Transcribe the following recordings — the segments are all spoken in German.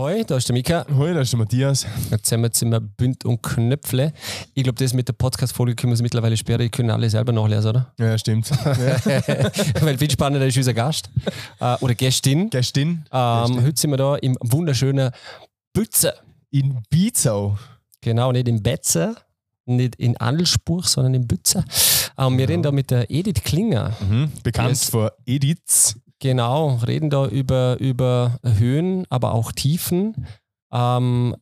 Hoi, da ist der Mika. Hoi, da ist der Matthias. Jetzt sind wir jetzt immer Bünd und Knöpfle. Ich glaube, das mit der Podcast-Folge können wir es mittlerweile sperren. Die können alle selber nachlesen, oder? Ja, stimmt. Weil viel spannender ist unser Gast. Äh, oder Gästin. Gästin. Ähm, heute sind wir da im wunderschönen Bütze. In Bizau. Genau, nicht in Betze, nicht in Andelspruch, sondern in Bütze. Ähm, wir reden da mit der Edith Klinger. Mhm. Bekannt vor Ediths. Genau, reden da über, über Höhen, aber auch Tiefen. Ähm,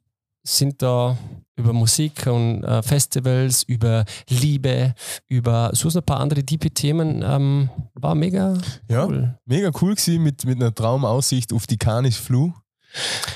sind da über Musik und äh, Festivals, über Liebe, über so ein paar andere tiefe Themen. Ähm, war mega Ja, cool. mega cool gewesen mit, mit einer Traumaussicht auf die Canis Flu.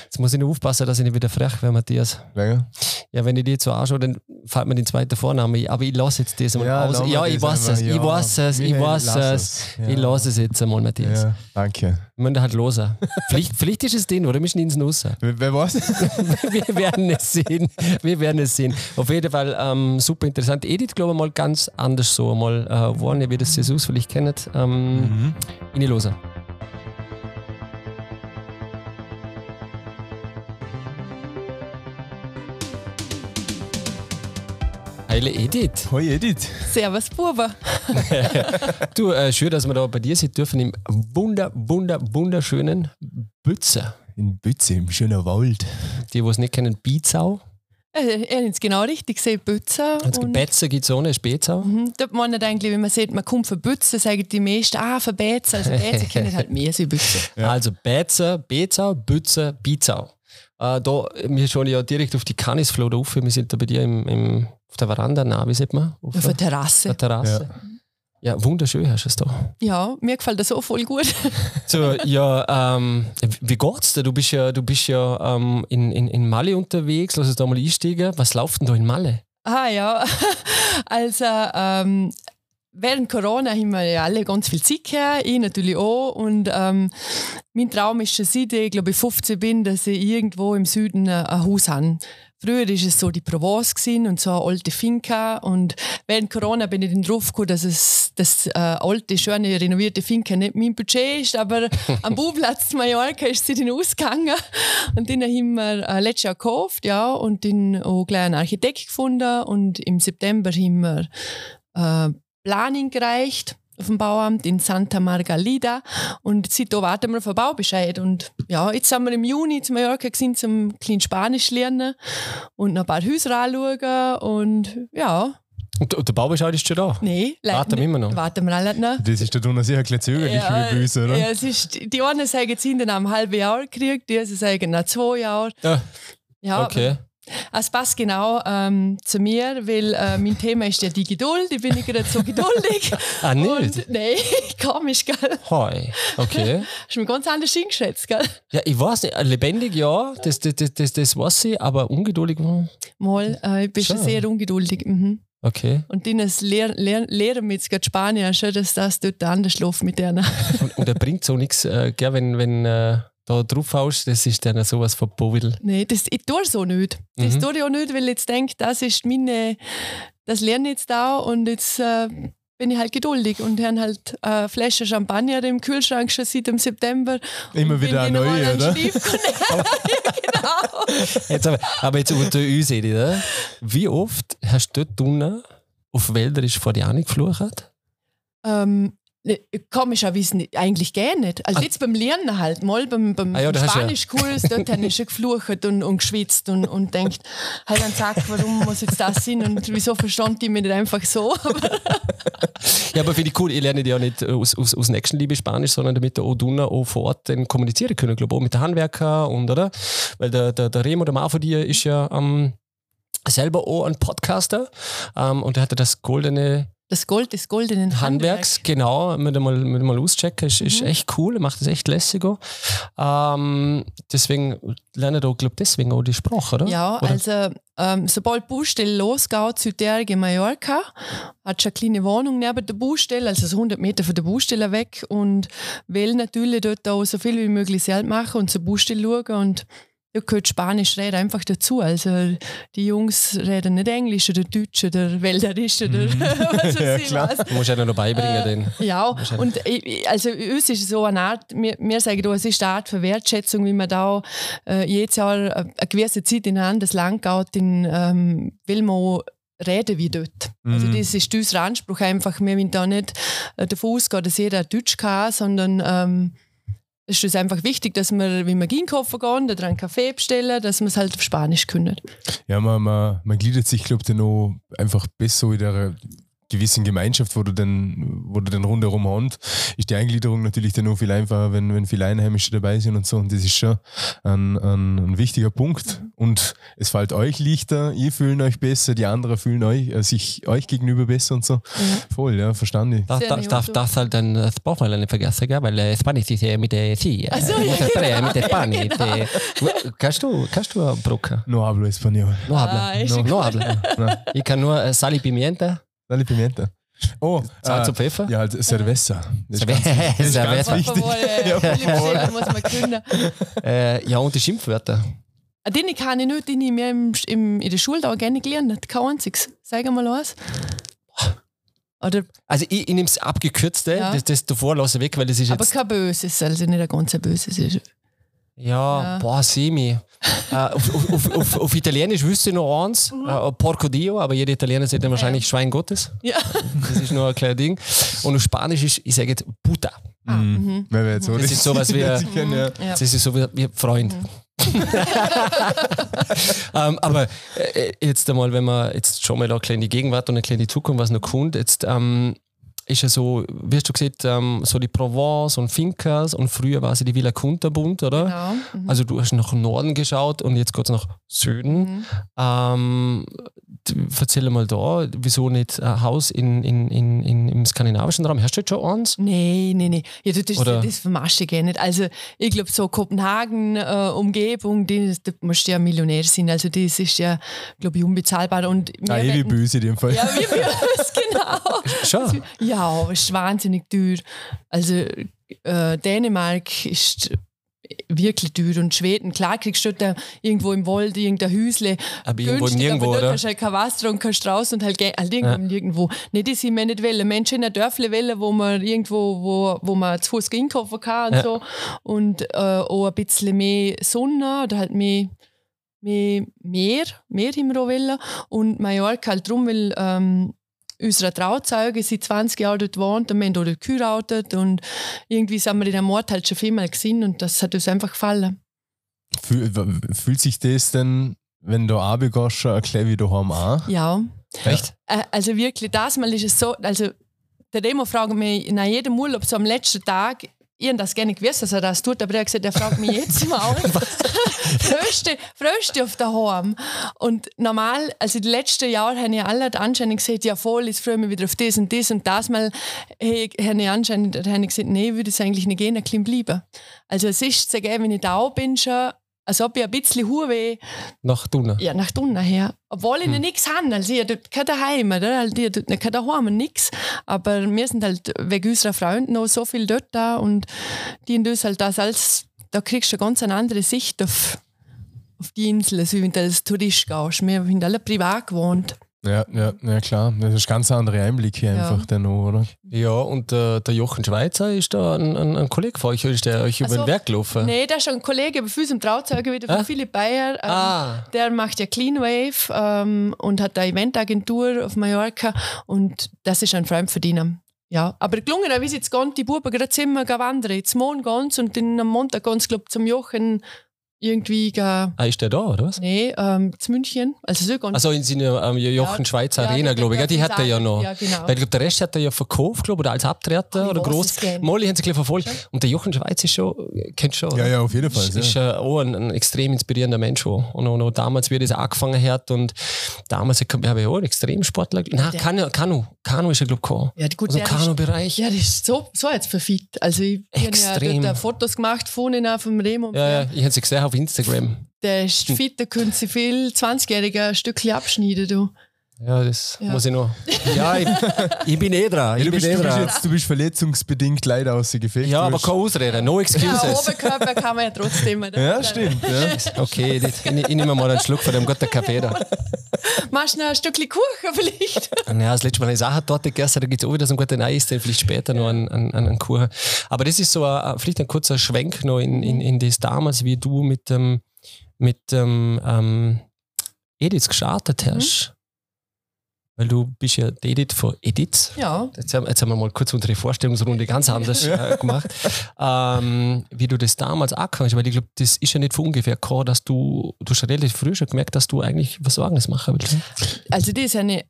Jetzt muss ich nur aufpassen, dass ich nicht wieder frech werde, Matthias. Länger. Ja, wenn ich die jetzt so anschaue, dann fällt mir den zweiten Vornamen ein. Aber ich lasse jetzt das einmal Ja, aus. Ja, mal ich weiß es, ich Ja, weiß es, ich weiß es. es. Ja. Ich lasse es jetzt einmal, Matthias. Ja, danke. Wir müssen halt losen. vielleicht, vielleicht ist es den, oder wir müssen ins Nuss. Wer, wer war's? Wir werden es sehen. Wir werden es sehen. Auf jeden Fall ähm, super interessant. Edith, glaube ich, mal ganz anders so mal äh, waren, ihr das Jesus vielleicht kennt. Ähm, mhm. In losen. Heile Edith. Hoi Edith. Servus, Buber. Du, äh, schön, dass wir da bei dir sind dürfen im wunder, wunder, wunderschönen Bützer. In Bütze, im schönen Wald. Die, die es nicht kennen, Bizau. Äh, Er hat es genau richtig gesehen, Bützer. Also Betzer gibt es ohne, ist Bezau. mhm, dort meint eigentlich, wenn man sieht, man kommt von Bützer, sagen die meisten, ah, von Betzer. Also Betzer kennen halt mehr als Bützer. Ja. Also Betzer, Bezau, Bützer, Bizau. Äh, da, wir schauen ja direkt auf die Canisflow rauf. Wir sind da bei dir im, im, auf der Veranda, na, wie sieht man? Auf Auf der der Terrasse. Terrasse. Ja. wunderschön hast du es da. Ja, mir gefällt das auch voll gut. So, ja, ähm, wie geht's dir? Du bist ja, du bist ja ähm, in, in, in Malle unterwegs, lass uns da mal einsteigen. Was läuft denn da in Malle? Ah ja, also ähm, während Corona haben wir ja alle ganz viel Zeit gehabt, ich natürlich auch. Und ähm, mein Traum ist schon seit ich, glaube ich, 15 bin, dass ich irgendwo im Süden ein, ein Haus habe. Früher war es so die Provence gewesen und so eine alte Finca. Und während Corona bin ich dann drauf gekommen, dass es das äh, alte, schöne, renovierte Finca nicht mein Budget ist. Aber am Bauplatz zu Mallorca ist sie dann ausgegangen. Und dann haben wir äh, letztes Jahr gekauft, ja, und dann auch gleich einen Architekt gefunden. Und im September haben wir äh, Planung gereicht auf dem Bauamt in Santa Margalida und seitdem warten wir auf einen Baubescheid und ja, jetzt sind wir im Juni zu Mallorca gewesen, zum kleinen Spanisch lernen und noch ein paar Häuser anschauen und ja, Und, und der Baubescheid ist schon da. leider Warten wir nicht. immer noch. Warten wir alle noch. Das ist da unten sicher ein bisschen zögerlich Ja, wie bei uns, oder? ja, es ist, die einen sagen, jetzt sind nach einem halben Jahr gekriegt, die anderen sagen nach zwei Jahren. Ja, Ja, okay. Es passt genau ähm, zu mir, weil äh, mein Thema ist ja die Geduld. Ich bin nicht gerade so geduldig. Ah, nicht? Und, nein, komisch, gell? Hoi. Okay. Hast du mir ganz anders eingeschätzt, gell? Ja, ich weiß nicht, lebendig ja, das, das, das, das, das weiß ich, aber ungeduldig, hm, Mal, äh, ich bin schon sehr ungeduldig. Mhm. okay. Und dann das Lehr Lehr Lehren mit gerade Spanien, schon, dass das dort anders läuft mit denen. Und, und er bringt so nichts, äh, gell, wenn, wenn äh, da drauf haust, das ist dann sowas von Bowil. Nein, das, ich tue so nicht. Das Mhm. tue ich auch nicht, weil ich jetzt denke, das ist meine, das lerne ich jetzt da und jetzt äh, bin ich halt geduldig und habe halt äh, Flasche Champagner im Kühlschrank schon seit dem September. Immer wieder eine neue, oder? Genau. Jetzt aber, aber jetzt unter uns, Edith, oder? wie oft hast du dort unten auf Wälderisch vor dir angeflucht? Ähm, ne, komischerweise nicht, eigentlich gar nicht. Also Ah. jetzt beim Lernen halt, mal beim, beim Ah ja, du ja- Spanischkurs, dort habe ich schon geflucht und, und geschwitzt und, und denkt, halt dann sag, warum muss jetzt das sein und wieso verstand ich mich nicht einfach so? Ja, aber finde ich cool, ich lerne ja nicht aus, aus, aus Nächstenliebe Spanisch, sondern damit der Oduna auch vor Ort dann kommunizieren können, glaube ich, auch mit den Handwerkern und, oder? Weil der, der, der Remo, der Mann von dir, ist ja ähm, selber auch ein Podcaster ähm, und er hatte das goldene Das Gold des goldenen Handwerks, genau, mit mal, mit mal auschecken, ist, ist Mhm. echt cool, macht das echt lässig. Ähm, deswegen lerne ich da, glaube deswegen auch die Sprache, oder? Ja, oder? also ähm, sobald die Baustelle losgeht, Südterg in Mallorca, hat schon eine kleine Wohnung neben der Baustelle, also so 100 Meter von der Baustelle weg und will natürlich dort auch so viel wie möglich selbst machen und zur Baustelle schauen und da gehört Spanisch reden einfach dazu. Also die Jungs reden nicht Englisch oder Deutsch oder Wälderisch oder was weiß Ja, ich was. Du musst ja noch beibringen, den. Ja, und ich- also uns ist so eine Art, wir, wir sagen, da, es ist eine Art von Wertschätzung, wie man da äh, jedes Jahr äh, eine gewisse Zeit in ein anderes Land geht, in, ähm, will man reden wie dort. Also Mhm. das ist unser Anspruch einfach. Wir wollen da nicht äh, davon ausgehen, dass jeder Deutsch kann, sondern ähm, ist uns einfach wichtig, dass wir, wenn wir einkaufen gehen oder einen Kaffee bestellen, dass wir es halt auf Spanisch können. Ja, man, man, man gliedert sich, glaube ich, dann auch einfach besser in der gewissen Gemeinschaft, wo du dann, wo du dann rundherum hast, ist die Eingliederung natürlich dann auch viel einfacher, wenn, wenn viele Einheimische dabei sind und so. Und das ist schon ein, ein, ein wichtiger Punkt. Und es fällt euch leichter, ihr fühlen euch besser, die anderen fühlen euch, äh, sich euch gegenüber besser und so. Voll, ja, verstanden. Das, das, das, das halt dann das braucht man nicht vergessen, gell? weil äh, Spanisch ist ja mit der Sie. Ach so, mit ja, der Spray, mit der genau. Spanisch. Ja, äh, kannst du, kannst du Brücke? No hablo español. No habla. Ah, ist no, ja no. No, Ich kann nur äh, Sal y Pimienta. Dale pimienta. Oh, Salz äh, und Pfeffer. Ja, halt Cerveza. Das ist Cerveza. ganz- das ist ganz Cerveza. wichtig. Ja, Philipp voll. Schäfer muss man können. Äh, ja, und die Schimpfwörter. Ah, Den kann ich nicht, den ich mir im, im, in der Schule da gerne gelernt habe. Kein einziges. Sag mal was. Oder, Also ich, ich nehme das abgekürzte, Ja. das, das davor lasse weg, weil das ist aber jetzt... kein böses, also nicht ein ganz böses. Ist. Ja, Ja. boah, semi. äh, auf, auf, auf, auf, Italienisch wüsste ich noch eins, äh, Porco Dio, aber jeder Italiener sagt dann wahrscheinlich Schwein Gottes. Ja. Das ist nur ein kleines Ding. Und auf Spanisch ist, ich sage jetzt Puta. Ah, mhm. So Das ist sowas wie, ja. Ja. das ist so wie, wie Freund. ähm, aber äh, jetzt einmal, wenn man jetzt schon mal da eine kleine Gegenwart und eine kleine Zukunft, was noch kommt, jetzt ähm, ist ja so, wie hast du gesagt, ähm, so die Provence und Fincas und früher war sie die Villa Kunterbund, oder? Genau. Mhm. Also du hast nach Norden geschaut und jetzt geht es nach Süden. Mhm. Ähm, erzähl mal da, wieso nicht ein Haus in, in, in, in, im skandinavischen Raum? Hast du jetzt schon eins? Nein, nein, nein. Ja, das, Oder- das vermasche ich gar nicht. Also, ich glaube, so Kopenhagen, äh, da musst du ja Millionär sein. Also, das ist ja, glaube ich, unbezahlbar. Und Ah, eh wie werden- böse in dem Fall. Ja, wie böse, genau. Schon. Ja, aber es ist wahnsinnig teuer. Also äh, Dänemark ist wirklich teuer und Schweden, klar kriegst du da irgendwo im Wald irgendein Häusle. Aber irgendwo Nirgendwo, aber dort oder? hast du halt kein Wasser und kannst raus und halt, halt irgendwo Ja. Nirgendwo. Nicht, das sind wir nicht wollen. Menschen in einem Dörfle wollen, wo man irgendwo, wo, wo man zu Fuß einkaufen kann und Ja. so. Und äh, auch ein bisschen mehr Sonne oder halt mehr mehr, mehr, mehr auch wollen. Und Mallorca halt drum, weil ähm, unsere Trauzeuge seit 20 Jahren dort wohnt und wir haben dort geheiratet und irgendwie sind wir in dem Ort halt schon viermal gesehen und das hat uns einfach gefallen. Fühl, fühlt sich das denn, wenn du runtergehst, bisschen wie daheim an? Ja. Echt? Also wirklich, das Mal ist es so, also der Demo fragt mich nach jedem Urlaub so am letzten Tag, ich habe das gerne gewusst, dass er das tut, aber er hat gesagt, er fragt mich jetzt mal. Fröste, Fröste auf daheim. Und normal, also die letzten Jahre haben ja alle anscheinend gesagt, ja voll, ich freue mich wieder auf das und das und das Mal hey, haben ja anscheinend haben gesagt, nee, ich würde es eigentlich nicht gehen, ein bisschen bleiben. Also es ist geben, wenn ich da bin schon, als ob ich ein bisschen Huwe Nach Dunne. ja, nach unten her. Obwohl ich hm. nichts habe. Also ich habe dort kein Daheim, oder? Also ich habe dort kein Daheim und nichts. Aber wir sind halt wegen unserer Freunde noch so viel dort da und die in uns halt das als, da kriegst du eine ganz andere Sicht auf, auf die Insel, als wenn du als Tourist gehst. Wir sind alle privat gewohnt. Ja, ja, ja klar. Das ist ganz andere Einblicke einfach Ja. dann noch, oder? Ja, und äh, der Jochen Schweizer ist da ein, ein, ein Kollege von euch, oder ist der euch über Also, den Weg gelaufen? Nee, da ist schon ein Kollege bei uns im Trauzeuge wieder von Ah? Philipp Bayer. Ähm, Ah. Der macht ja Clean Wave ähm, und hat eine Eventagentur auf Mallorca und das ist ein ihnen. Ja, aber gelungen, wie sie jetzt gehen, die Buben gerade Zimmer gehen wandern. Jetzt morgen sie und dann am Montag gehen sie, glaube zum Jochen irgendwie gehen, Ah, ist der da, oder was? nee, ähm, zu München. Also so gehen Also in seiner ähm, Jochen Ja, Schweizer ja, Arena, der- glaube ich. Ja, die hat er ja noch. Ja, genau. Weil ich glaube, der Rest hat er ja verkauft, glaube ich, oder als Abtreter ich oder groß. gar. Molly haben sie gleich verfolgt. Und der Jochen Schweizer ist schon, kennt schon. Ja, ja, auf jeden Fall. Ist, ist ja. äh, auch ein, ein extrem inspirierender Mensch. Auch. Und auch noch damals, wie er das angefangen hat. Und damals habe ich auch einen Extremsportler. Nein, Der- Kanu, Kanu. Kanu ist er, glaube ich, gekommen. Ja, gut, Also Kanu-Bereich. Ja, das ist so, so jetzt verfit. Also ich, habe ja Fotos gemacht von ihnen vom Remo. Ja, ja, ich habe sie gesehen auf Instagram. Der ist fit, da können sie viel 20-Jährige ein Stückchen abschneiden. Du. Ja, das Ja. muss ich noch. Ja, ich, ich bin eh dran. Ich du, bin bist, eh du, bist dran. jetzt, du bist verletzungsbedingt leider außer Gefecht. Ja, Du aber keine Ausrede, no Ja, excuses. Oberkörper kann man ja trotzdem. Ja, stimmt. Ja. Okay, ich, ich nehme mal einen Schluck von dem guten Kaffee da. Machst du noch ein Stückchen Kuchen vielleicht? Ja, das letzte Mal habe ich auch eine Torte gegessen, da gibt es auch wieder so einen guten Eis, den vielleicht später noch einen, einen, einen Kuchen. Aber das ist so ein, vielleicht ein kurzer Schwenk noch in, in, in das damals, wie du mit dem, mit dem ähm, Edith gestartet hast. Weil du bist ja die Edith von Edith. Ja. Jetzt haben, jetzt haben wir mal kurz unsere Vorstellungsrunde ganz anders äh, gemacht. Ähm, wie du das damals angefangen hast, weil ich glaube, das ist ja nicht von ungefähr gekommen, dass du, du hast relativ früh schon gemerkt, dass du eigentlich was Eigenes machen willst. ne? Also das habe ich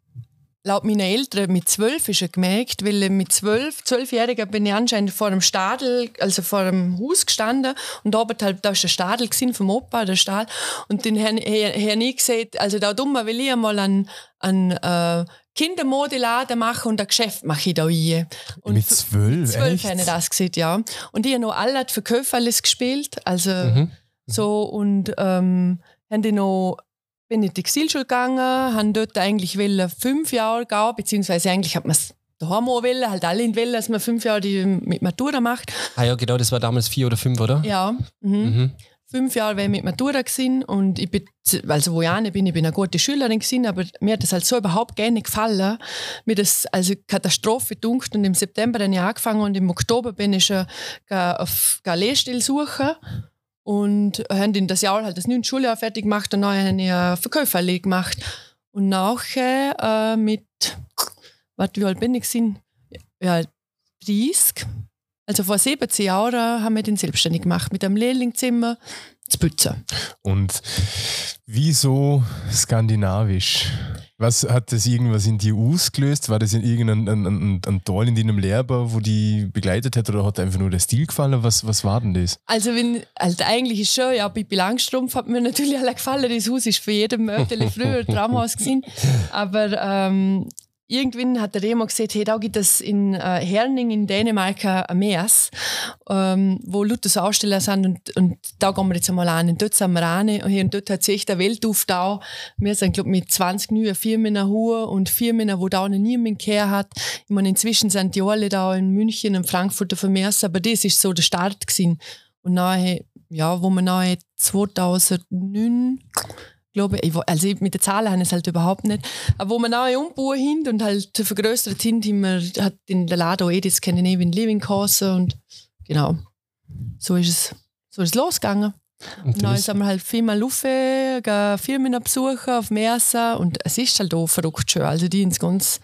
laut meiner Eltern mit zwölf schon gemerkt, weil mit zwölf, zwölfjähriger bin ich anscheinend vor einem Stadel, also vor einem Haus gestanden und da oben halt, da ist der Stadel gewesen vom Opa, der Stall und den habe hab ich gesagt, also da dummer will ich einmal einen, einen äh, Kindermodeladen machen und ein Geschäft mache ich da rein. Und Mit zwölf, zwölf echt? habe ich das gesehen, ja. Und ich habe noch alle Verkäufe alles gespielt, also Mhm. so und ähm, haben die noch bin in die Textilschule gegangen, haben dort eigentlich wollen fünf Jahre gehen, beziehungsweise eigentlich hat man es daheim auch wollen, halt alle wollen, dass man fünf Jahre die mit Matura macht. Ah ja, genau, das war damals vier oder fünf, oder? Ja, mhm. Mhm. fünf Jahre war ich mit Matura gewesen und ich bin, also wo ich auch bin, ich bin eine gute Schülerin gewesen, aber mir hat das halt so überhaupt gar nicht gefallen. Mir das also Katastrophe dunkt und im September dann ja angefangen und im Oktober bin ich schon auf eine Lehrstelle suchen und haben in das Jahr halt das neunte Schuljahr fertig gemacht und dann habe ich Verkäuferlehre gemacht und nachher äh, mit, warte, wie alt bin ich gewesen? Ja, 30. Also vor 17 Jahren haben wir den selbstständig gemacht mit einem Lehrlingzimmer zu putzen. Und wieso skandinavisch? Was hat das irgendwas in dir ausgelöst? War das in irgendein ein, ein, ein Teil in deinem Lehrer, wo die begleitet hat oder hat einfach nur der Stil gefallen? Was, was war denn das? Also, wenn, also eigentlich ist schon, ja, Pippi Langstrumpf hat mir natürlich alle gefallen. Das Haus ist für jeden Mörtel früher Traumhaus gewesen. Aber ähm, irgendwann hat der Remo gesagt, hey, da gibt es in äh, Herning in Dänemark ein Meers, ähm, wo lauter so Aussteller sind und, und da gehen wir jetzt einmal an. Und dort sind wir rein und, dort hat sich echt eine Welt aufgetan. Wir sind, glaube mit 20 neuen Firmen Hure und Firmen, wo da noch niemand gehört hat. Ich meine, inzwischen sind die alle da in München und Frankfurt auf dem Meers, aber das ist so der Start gewesen. Und nachher, ja, wo wir nachher 2009, glaube ich, also mit den Zahlen habe ich es halt überhaupt nicht, aber wo wir nachher umbauen hin und halt vergrößert sind, haben wir, hat in der Lado Edith Scandinavian Living geheißen und genau, so ist es, so ist es losgegangen. Und dann das, sind wir halt viermal Lufe, gehen Firmen besuchen auf Meersa und es ist halt auch verrückt schön. Also die ins ganz,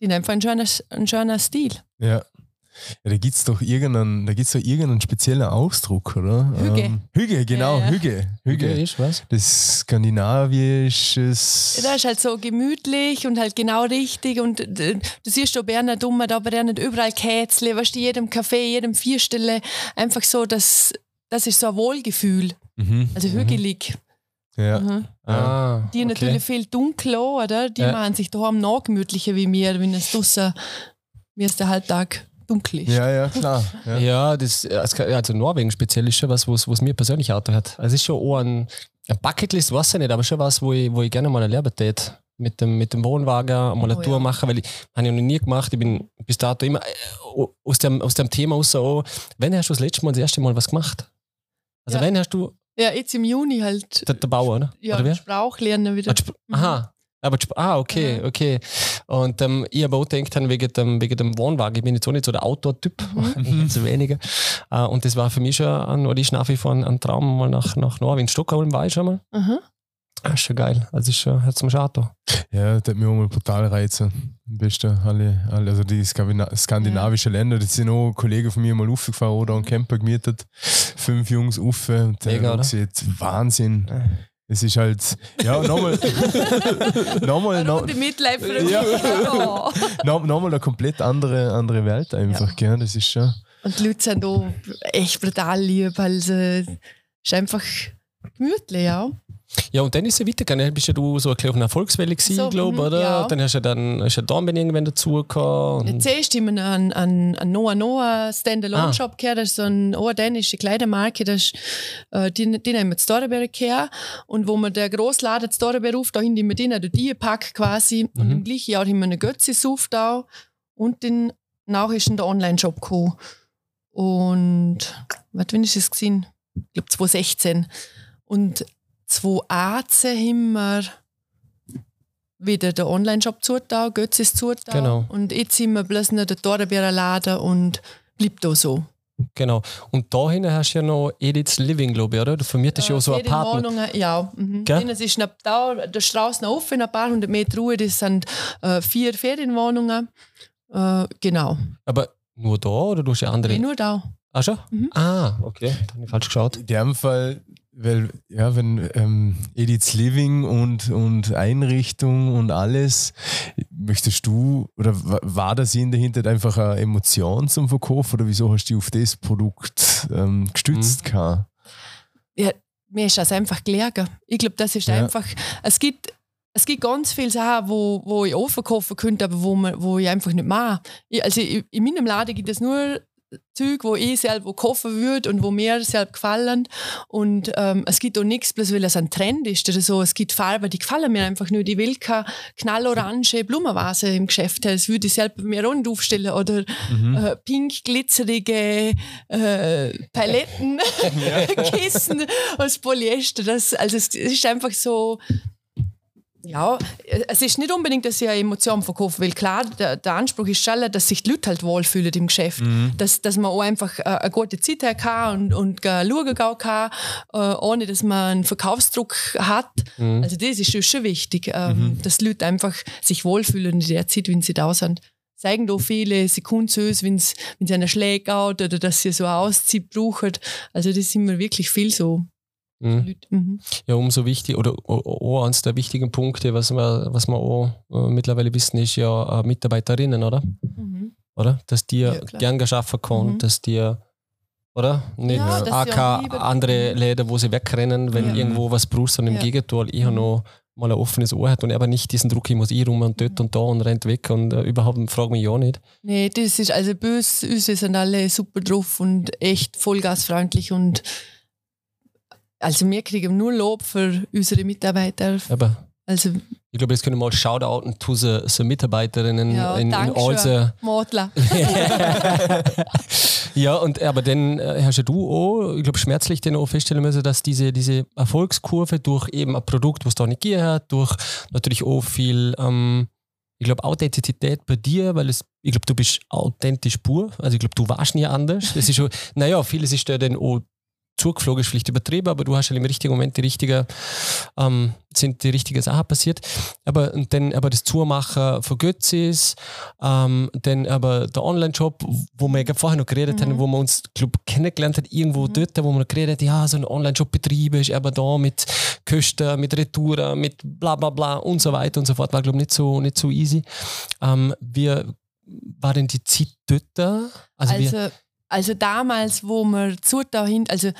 die haben einfach einen schönen, einen schönen Stil. Ja. Ja, da gibt es doch irgendeinen, da gibt's doch irgendeinen speziellen Ausdruck, oder? Hüge. Ähm, Hüge, genau, Ja, ja. Hüge. Hüge. Hüge ist was? Das skandinavisches. Das ist halt so gemütlich und halt genau richtig. Und äh, du siehst, ob er nicht dumm hat, aber er nicht überall Kätzle, weißt du, jedem Café, jedem Vierstelle. Einfach so, das, das ist so ein Wohlgefühl. Mhm. Also hügelig. Ja. Mhm. Ah, Die okay. natürlich viel dunkler, oder? Die Ja. machen sich daheim noch gemütlicher wie mir, wenn es draussen, wie es der Halbtag dunkel ist. ja, ja, klar. Ja. Ja, das, also Norwegen speziell ist schon was, was, was mir persönlich auch hat. Also es ist schon auch ein, ein Bucketlist, weiß ich nicht, aber schon was, wo ich, wo ich gerne mal erleben tät. Mit dem, mit dem Wohnwagen mal eine Oh, Tour ja. machen, weil ich habe ich noch nie gemacht. Ich bin bis dato immer äh, aus dem, aus dem Thema raus auch, wenn hast du das letzte Mal das erste Mal was gemacht? Also Ja. wenn hast du Ja, jetzt im Juni halt der, der Bauer, oder? ja, oder wer? Sprach lernen wieder. Sp- Aha. Aber die ah, okay, Mhm. okay. Und ähm, ich habe auch gedacht, dann wegen dem, wegen dem Wohnwagen, ich bin jetzt auch nicht so der Outdoor-Typ, Mhm. zu weniger. Äh, und das war für mich schon ein, oder ist nach wie vor ein, ein Traum, mal nach, nach Norwegen. Stockholm war ich schon mal. Aha. Das ist schon geil. Also ist schon, hat zum Schato. Ja, das hat mich auch mal brutal reizen. Am besten alle, alle also die Skandina skandinavischen Länder, das sind auch Kollegen von mir mal aufgefahren oder einen Camper gemietet. Fünf Jungs auf und Mega, der oder? sieht Wahnsinn. Es ist halt, ja, nochmal, nochmal, Midlife Ja. ja. noch, nochmal eine komplett andere, andere Welt einfach, gell? Das ist schon. Und die Leute sind auch echt brutal lieb. Also, es ist einfach gemütlich, ja. Ja, und dann ist es weitergegangen. Dann bist ja du so ein bisschen auf einer Erfolgswelle gewesen, So, glaube mhm, oder? ja. Dann hast du ja dann hast ja Dornbirn irgendwann dazugekommen. Zuerst haben wir einen, einen, einen Noah Noah Standalone-Shop gehabt, das ist so eine eine dänische Kleidermarke, das ist, äh, die, die haben wir zu Dornberg gehabt. Und wo wir der Grossladen zu Dornberg ruft, da haben wir den durch die Pack quasi. Und im gleichen Jahr haben wir eine Götzis aufgetan und ist dann der Online-Shop gekommen. Und, was wann ist es gesehen? Ich glaube 2016. Und 2018 haben wir wieder den Online-Shop zugetan, Götzis zugetan. Genau. Und jetzt sind wir bloß noch der Dornbirner Laden und bleibt da so. Genau. Und dahin hast du ja noch Edith's Living, glaube ich, oder? Du vermietest ja auch so ein Apartment. Wohnungen, ja. Mhm. Gell? Es ist noch da, der Strauß noch offen, ein paar hundert Meter Ruhe, das sind äh, vier Ferienwohnungen. Äh, genau. Aber nur da oder du hast ja andere? Nee, nur da. Ah, schon? Mhm. Ah, okay. Da habe ich falsch geschaut. In dem Fall, weil, ja, wenn ähm, Edith's Living und, und Einrichtung und alles, möchtest du, oder wa- war das in dahinter einfach eine Emotion zum Verkauf oder wieso hast du dich auf das Produkt ähm, gestützt? gehabt? Ja, mir ist das einfach gelegen. Ich glaube, das ist Ja. einfach. Es gibt, es gibt ganz viele Sachen, wo, wo ich auch verkaufen könnte, aber wo, man, wo ich einfach nicht mache. Ich, also in meinem Laden gibt es nur Zeug, wo ich selber kaufen würde und wo mir selber gefallen. Und ähm, es gibt auch nichts, bloß weil es ein Trend ist oder so. Es gibt Farben, die gefallen mir einfach nicht. Ich will keine knallorange Blumenvase im Geschäft haben. Das würde ich selber mir nicht aufstellen. Oder äh, pink glitzerige äh, Paletten, Kissen aus Polyester. Das, also es ist einfach so. Ja, es ist nicht unbedingt, dass ich eine Emotion verkaufe, weil klar, der, der Anspruch ist schon, dass sich die Leute halt wohlfühlen im Geschäft. Dass, dass man auch einfach äh, eine gute Zeit haben kann und, und schauen kann, äh, ohne dass man einen Verkaufsdruck hat. Also das ist schon wichtig, ähm, dass die Leute einfach sich wohlfühlen in der Zeit, wenn sie da sind. Zeigen da viele Sekunden zu uns, wenn es wenn es einer schlägt oder dass sie so eine Auszeit brauchen. Also das sind mir wirklich viel so. Mhm. Leute. Mhm. Ja, umso wichtig, oder auch eines der wichtigen Punkte, was wir, was wir auch äh, mittlerweile wissen, ist ja äh, Mitarbeiterinnen, oder? Mhm. Oder? Dass die Ja, gern geschaffen kann, Mhm. dass die, oder? Nicht Ja, AK andere Läden, wo sie wegrennen, wenn Ja. irgendwo was brauchst, sondern im Ja. Gegenteil, ich habe Mhm. noch mal ein offenes Ohr hat und aber nicht diesen Druck, ich muss ich rum und dort und da und rennt weg und äh, überhaupt frage mich ja nicht. Nee, das ist also böse, uns sind alle super drauf und echt vollgasfreundlich und also wir kriegen nur Lob für unsere Mitarbeiter. Aber Also ich glaube, jetzt können wir mal shoutouten zu den so Mitarbeiterinnen ja, in, in the Modler. ja, und aber dann äh, hast du auch, ich glaube, schmerzlich dann auch feststellen müssen, dass diese, diese Erfolgskurve durch eben ein Produkt, was es da nicht gegeben hat, durch natürlich auch viel, ähm, ich glaube, Authentizität bei dir, weil es, ich glaube, du bist authentisch pur. Also ich glaube, du warst nie anders. Es ist schon, naja, vieles ist dir dann auch zugeflogen, ist vielleicht übertrieben, aber du hast ja im richtigen Moment die richtige, ähm, sind die richtigen Sachen passiert. Aber dann aber das Zumachen von Götzis, ähm, dann aber der Online-Shop, wo wir ja vorher noch geredet haben, wo wir uns glaub, kennengelernt haben, irgendwo dort, wo wir noch geredet haben, ja, so ein Online-Shop betrieben ist, aber da mit Kosten, mit Retouren, mit bla bla bla und so weiter und so fort, war glaube nicht so, nicht so easy. Ähm, wie war denn die Zeit dort? Also, Also, also damals, wo wir zu dahin, also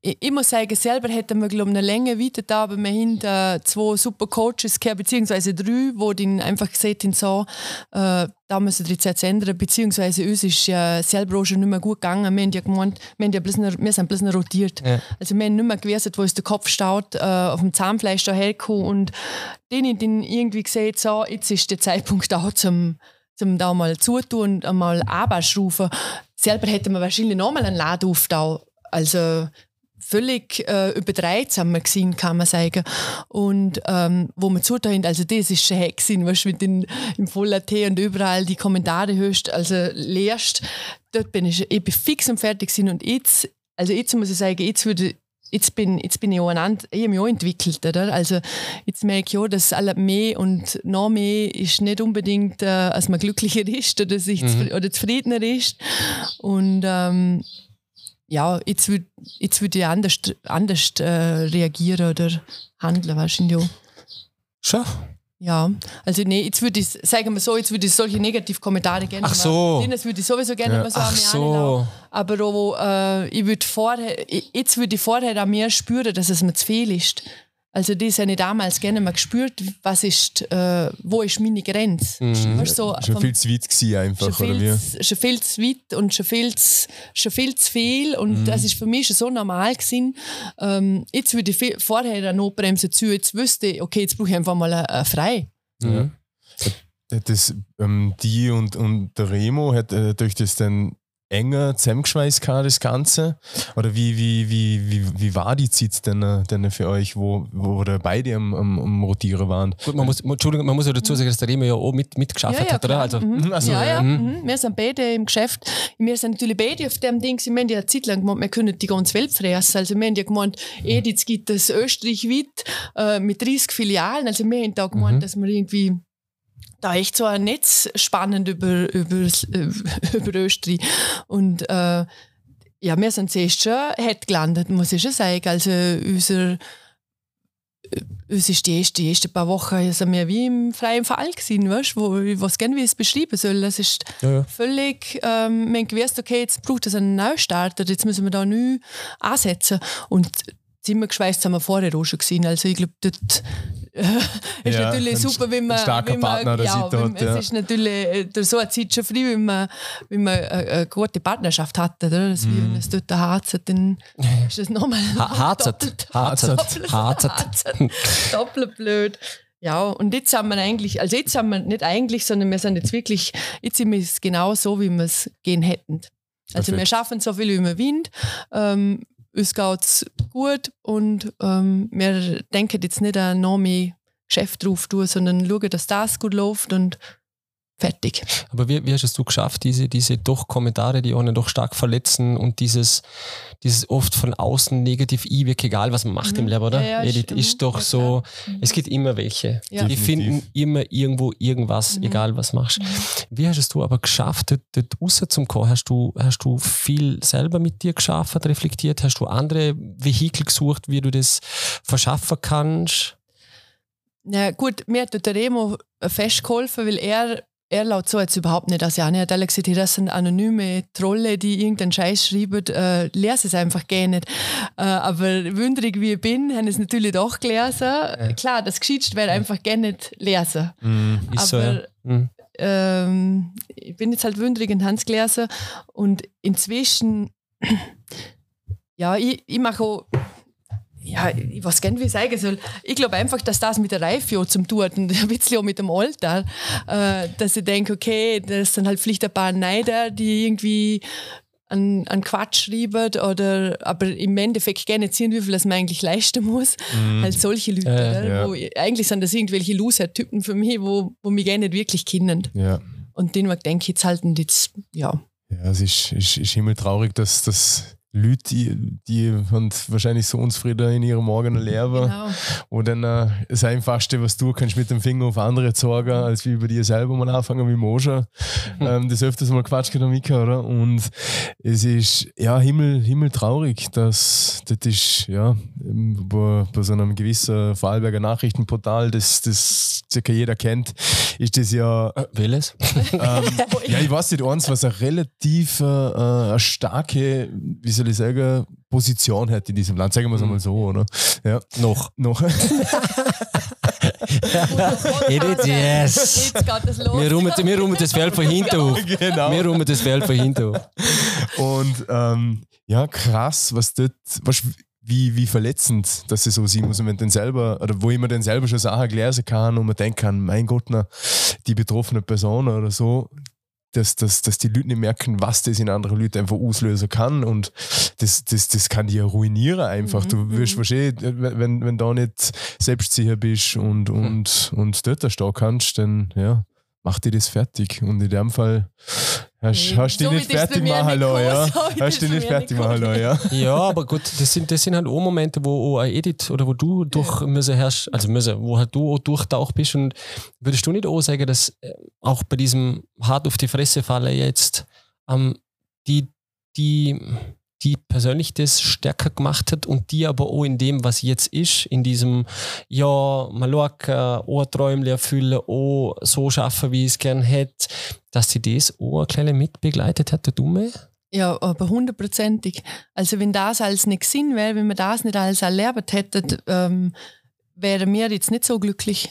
ich, ich muss sagen, selber hätten wir glaube ich, eine Länge weiter da, aber wir haben äh, zwei super Coaches gehabt, beziehungsweise drei, die dann einfach gesagt haben, so, äh, da müssen wir jetzt ändern, beziehungsweise uns ist ja selber auch schon nicht mehr gut gegangen. Wir haben ja gemeint, wir, haben ja bloß noch, wir sind bloß noch rotiert. Ja. Also wir haben nicht mehr gewusst, wo uns der Kopf staut, äh, auf dem Zahnfleisch dahergekommen und denen haben dann irgendwie gesagt, so, jetzt ist der Zeitpunkt da zum zum da mal zutun und einmal runterschrauben. Selber hätten wir wahrscheinlich noch mal einen Laden aufgetan. Also völlig äh, überdreht haben wir gesehen, kann man sagen. Und ähm, wo wir zugetan haben, also das ist schon Hack gewesen, weißt, du in- im Voller Tee und überall die Kommentare hörst, also lehrst, dort bin ich, ich bin fix und fertig gewesen. und jetzt, also jetzt muss ich sagen, jetzt würde Jetzt bin, jetzt bin ich auch ein ich habe mich auch entwickelt, oder? Also jetzt merke ich auch, dass alle mehr und noch mehr ist nicht unbedingt, äh, als man glücklicher ist oder, sich zufri- oder zufriedener ist. Und ähm, ja, jetzt würde jetzt würd ich anders, anders äh, reagieren oder handeln wahrscheinlich auch. Schon. Ja, also nee, jetzt würde ich, sagen wir so, jetzt würde ich solche Negativkommentare gerne Ach so. mal, das würde ich sowieso gerne Ja. mal so Ach so. Aber auch, äh, ich würde vorher, jetzt würde ich vorher an mir spüren, dass es mir zu viel ist. Also das habe ich damals gerne mal gespürt, was ist, äh, wo ist meine Grenze. Mhm. Weißt, so Schon vom- viel zu weit gewesen einfach, schon oder viel, wie? zu- schon viel zu weit und schon viel zu, schon viel, zu viel. Und Mhm. das ist für mich schon so normal gewesen. Ähm, jetzt würde ich viel, vorher eine Notbremse zu, jetzt wüsste ich, okay, jetzt brauche ich einfach mal eine, eine frei. Mhm. Hat das, ähm, die und, und der Remo, hat äh, durch das dann enger zusammengeschweißt gehabt, das Ganze? Oder wie, wie, wie, wie, wie war die Zeit denn, äh, denn für euch, wo, wo oder beide am, am, am Rotieren waren? Gut, man muss, Entschuldigung, man muss ja dazu sagen, dass der Remo ja auch mit, mitgeschafft hat, oder? Also, mhm. Ach so, ja, ja. ja. Mhm. Wir sind beide im Geschäft. Wir sind natürlich beide auf dem Ding. Wir haben ja eine Zeit lang gemeint, wir können die ganze Welt fressen. Also wir haben ja gemeint, Edith gibt es österreichweit äh, mit 30 Filialen. Also wir haben da gemeint, Mhm. dass wir irgendwie da echt so ein Netz spannend über, über, über Österreich. Und äh, ja, wir sind zuerst schon hart gelandet, muss ich schon sagen. Also unser uns ist die ersten, die ersten paar Wochen sind wir wie im freien Fall gewesen, weißt, wo ich weiß gerne, wie ich es beschreiben soll. Es ist ja, ja. völlig, ähm, haben gewusst, okay, jetzt braucht es einen Neustart, oder jetzt müssen wir da neu ansetzen. Und Zimmer geschweißt haben wir vorher auch schon gesehen. Also ich glaube, dort äh, ist Ja, natürlich super, wenn man, starker wenn man Partner ja, wenn, hat, ja. Es ist natürlich äh, durch so eine Zeit schon früh, wenn man, wenn man eine, eine gute Partnerschaft hat, oder? Das wie wenn es dort harzt, dann ist das nochmal Ha- harzert. Harzert. Harzert. harzert. Doppelt blöd. Ja, und jetzt haben wir eigentlich, also jetzt haben wir nicht eigentlich, sondern wir sind jetzt wirklich, jetzt sind wir es genau so, wie wir es gehen hätten. Also Perfekt. wir schaffen so viel, wie wir wollen. Ähm, uns geht es gut und ähm, wir denken jetzt nicht an noch mehr Geschäft drauf tun, sondern schauen, dass das gut läuft und fertig. Aber wie, wie hast es du geschafft, diese, diese doch Kommentare, die einen doch stark verletzen und dieses, dieses oft von außen negativ einwirken, egal was man macht Mhm. im Leben, oder? Ja, ja, Edith, stimmt. ist doch Ja, so. Mhm. es gibt immer welche. Ja. Die finden immer irgendwo irgendwas, Mhm. egal was machst. Wie hast es du aber geschafft, dort, dort rauszukommen? Hast du, hast du viel selber mit dir geschafft, reflektiert? Hast du andere Vehikel gesucht, wie du das verschaffen kannst? Ja, gut, mir hat der Remo festgeholfen, weil er, er laut so jetzt überhaupt nicht an. Er hat alle gesagt, das sind anonyme Trolle, die irgendeinen Scheiß schreiben, äh, lese es einfach gerne nicht. Äh, aber wünderig wie ich bin, haben es natürlich doch gelesen. Klar, das Geschichtste wäre einfach gerne nicht lesen. So, Aber ja. Mhm. ähm, ich bin jetzt halt wünderig und Hans gelesen und inzwischen, ja, ich, ich mache auch, ja, ich weiß gar nicht, wie ich sagen soll. Ich glaube einfach, dass das mit der Reife auch zum tun hat und ein bisschen auch mit dem Alter, äh, dass ich denke, okay, das sind halt vielleicht ein paar Neider, die irgendwie an, an Quatsch schreiben oder aber im Endeffekt gerne sehen, wie viel das man eigentlich leisten muss. Halt solche Leute, oder? ja. Wo, eigentlich sind das irgendwelche Loser-Typen für mich, wo, wo mich gerne nicht wirklich kennen. Ja. Und den denke ich jetzt halt und jetzt, ja. Ja, es ist, ist, ist himmeltraurig, dass, dass Leute, die, die haben wahrscheinlich so unzufrieden in ihrem eigenen Leben, Genau. wo dann äh, das Einfachste, was du kannst, mit dem Finger auf andere zeigen, als wie über dir selber mal anfangen, wie Moja. ähm, das öfters mal Quatsch Mika, oder? Und es ist, ja, himmel, himmeltraurig, dass das ist, ja, bei, bei so einem gewissen Vorarlberger Nachrichtenportal, das, das circa jeder kennt, ist das ja Äh, Welches? ähm, ja, ich weiß nicht, eins, was eine relativ äh, äh, eine starke, wie soll ich sagen, Position hat in diesem Land. Sagen wir es einmal so, oder? Ja. Noch. Noch. Edith, yes. Jetzt geht es los. Wir räumen, wir räumen das Feld von hinten auf. genau. Wir räumen das Feld von hinten auf. Und ähm, ja, krass, was dort, was, wie, wie verletzend das so sein muss, und wenn dann selber, oder wo ich mir dann selber schon Sachen lesen kann und man denken kann, mein Gott, na, die betroffene Person oder so, dass, dass, dass die Leute nicht merken, was das in anderen Leuten einfach auslösen kann. Und das, das, das kann die ja ruinieren einfach. Du wirst wahrscheinlich, wenn, wenn da nicht selbstsicher bist und, und, und dort stehen kannst, dann ja, mach dir das fertig. Und in dem Fall hast, du so nicht fertig machen lassen, ja. so Hast dich nicht fertig machen lassen, ja. Ja, aber gut, das sind, das sind halt auch Momente, wo auch ein Edith oder wo du durch müssen herrsch, also müssen, wo halt du auch durchtaucht bist und würdest du nicht auch sagen, dass äh, auch bei diesem hart auf die Fresse Falle jetzt ähm, die, die, die persönlich das stärker gemacht hat und die aber auch in dem, was jetzt ist, in diesem, ja, mal schauen, auch Träume erfüllen, auch so schaffen, wie ich es gerne hätte, dass sie das auch ein kleines mitbegleitet hat, der Dumme? Ja, aber hundertprozentig. Also wenn das alles nicht gesehen wäre, wenn wir das nicht alles erlebt hätten, ähm, wären wir jetzt nicht so glücklich.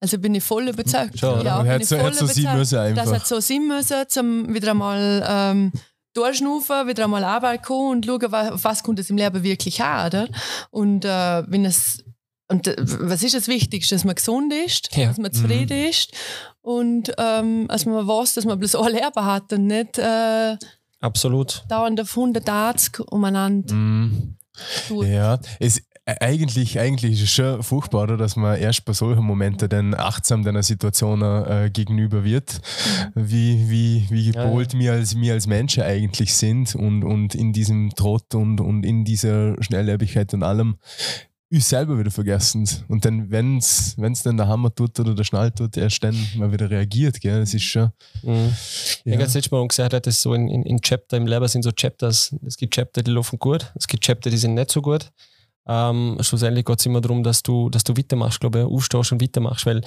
Also bin ich voll überzeugt. Schon, ja, bin hat ich so, voll so sein überzeugt. müssen einfach. Das hat so sein müssen, um wieder einmal ähm, durchschnaufen, wieder einmal Arbeit kommen und schauen, wa- auf was kommt es im Leben wirklich an, oder? Und äh, wenn es und äh, was ist das Wichtigste? Dass man gesund ist, Ja. dass man zufrieden ist und ähm, dass man weiß, dass man bloß ein Leben hat und nicht äh, Absolut. dauernd auf 180 umeinander Mhm. tut. Ja, es, eigentlich, eigentlich ist es schon furchtbar, oder, dass man erst bei solchen Momenten dann achtsam deiner Situation äh, gegenüber wird, wie, wie, wie Ja, gepolt wir, als, wir als Menschen eigentlich sind und, und in diesem Trott und, und in dieser Schnelllebigkeit und allem uns selber wieder vergessen. Und dann, wenn es dann der Hammer tut oder der Schnall tut, erst dann mal wieder reagiert. Gell? Das ist schon. Mhm. Ja. Ich habe letztes Mal gesagt, hat, dass so in, in, in Chapter im Leben sind so Chapters. Es gibt Chapter, die laufen gut, es gibt Chapter, die sind nicht so gut. Ähm, schlussendlich geht es immer darum, dass du, dass du weitermachst, glaube ich, aufstehst und weitermachst, weil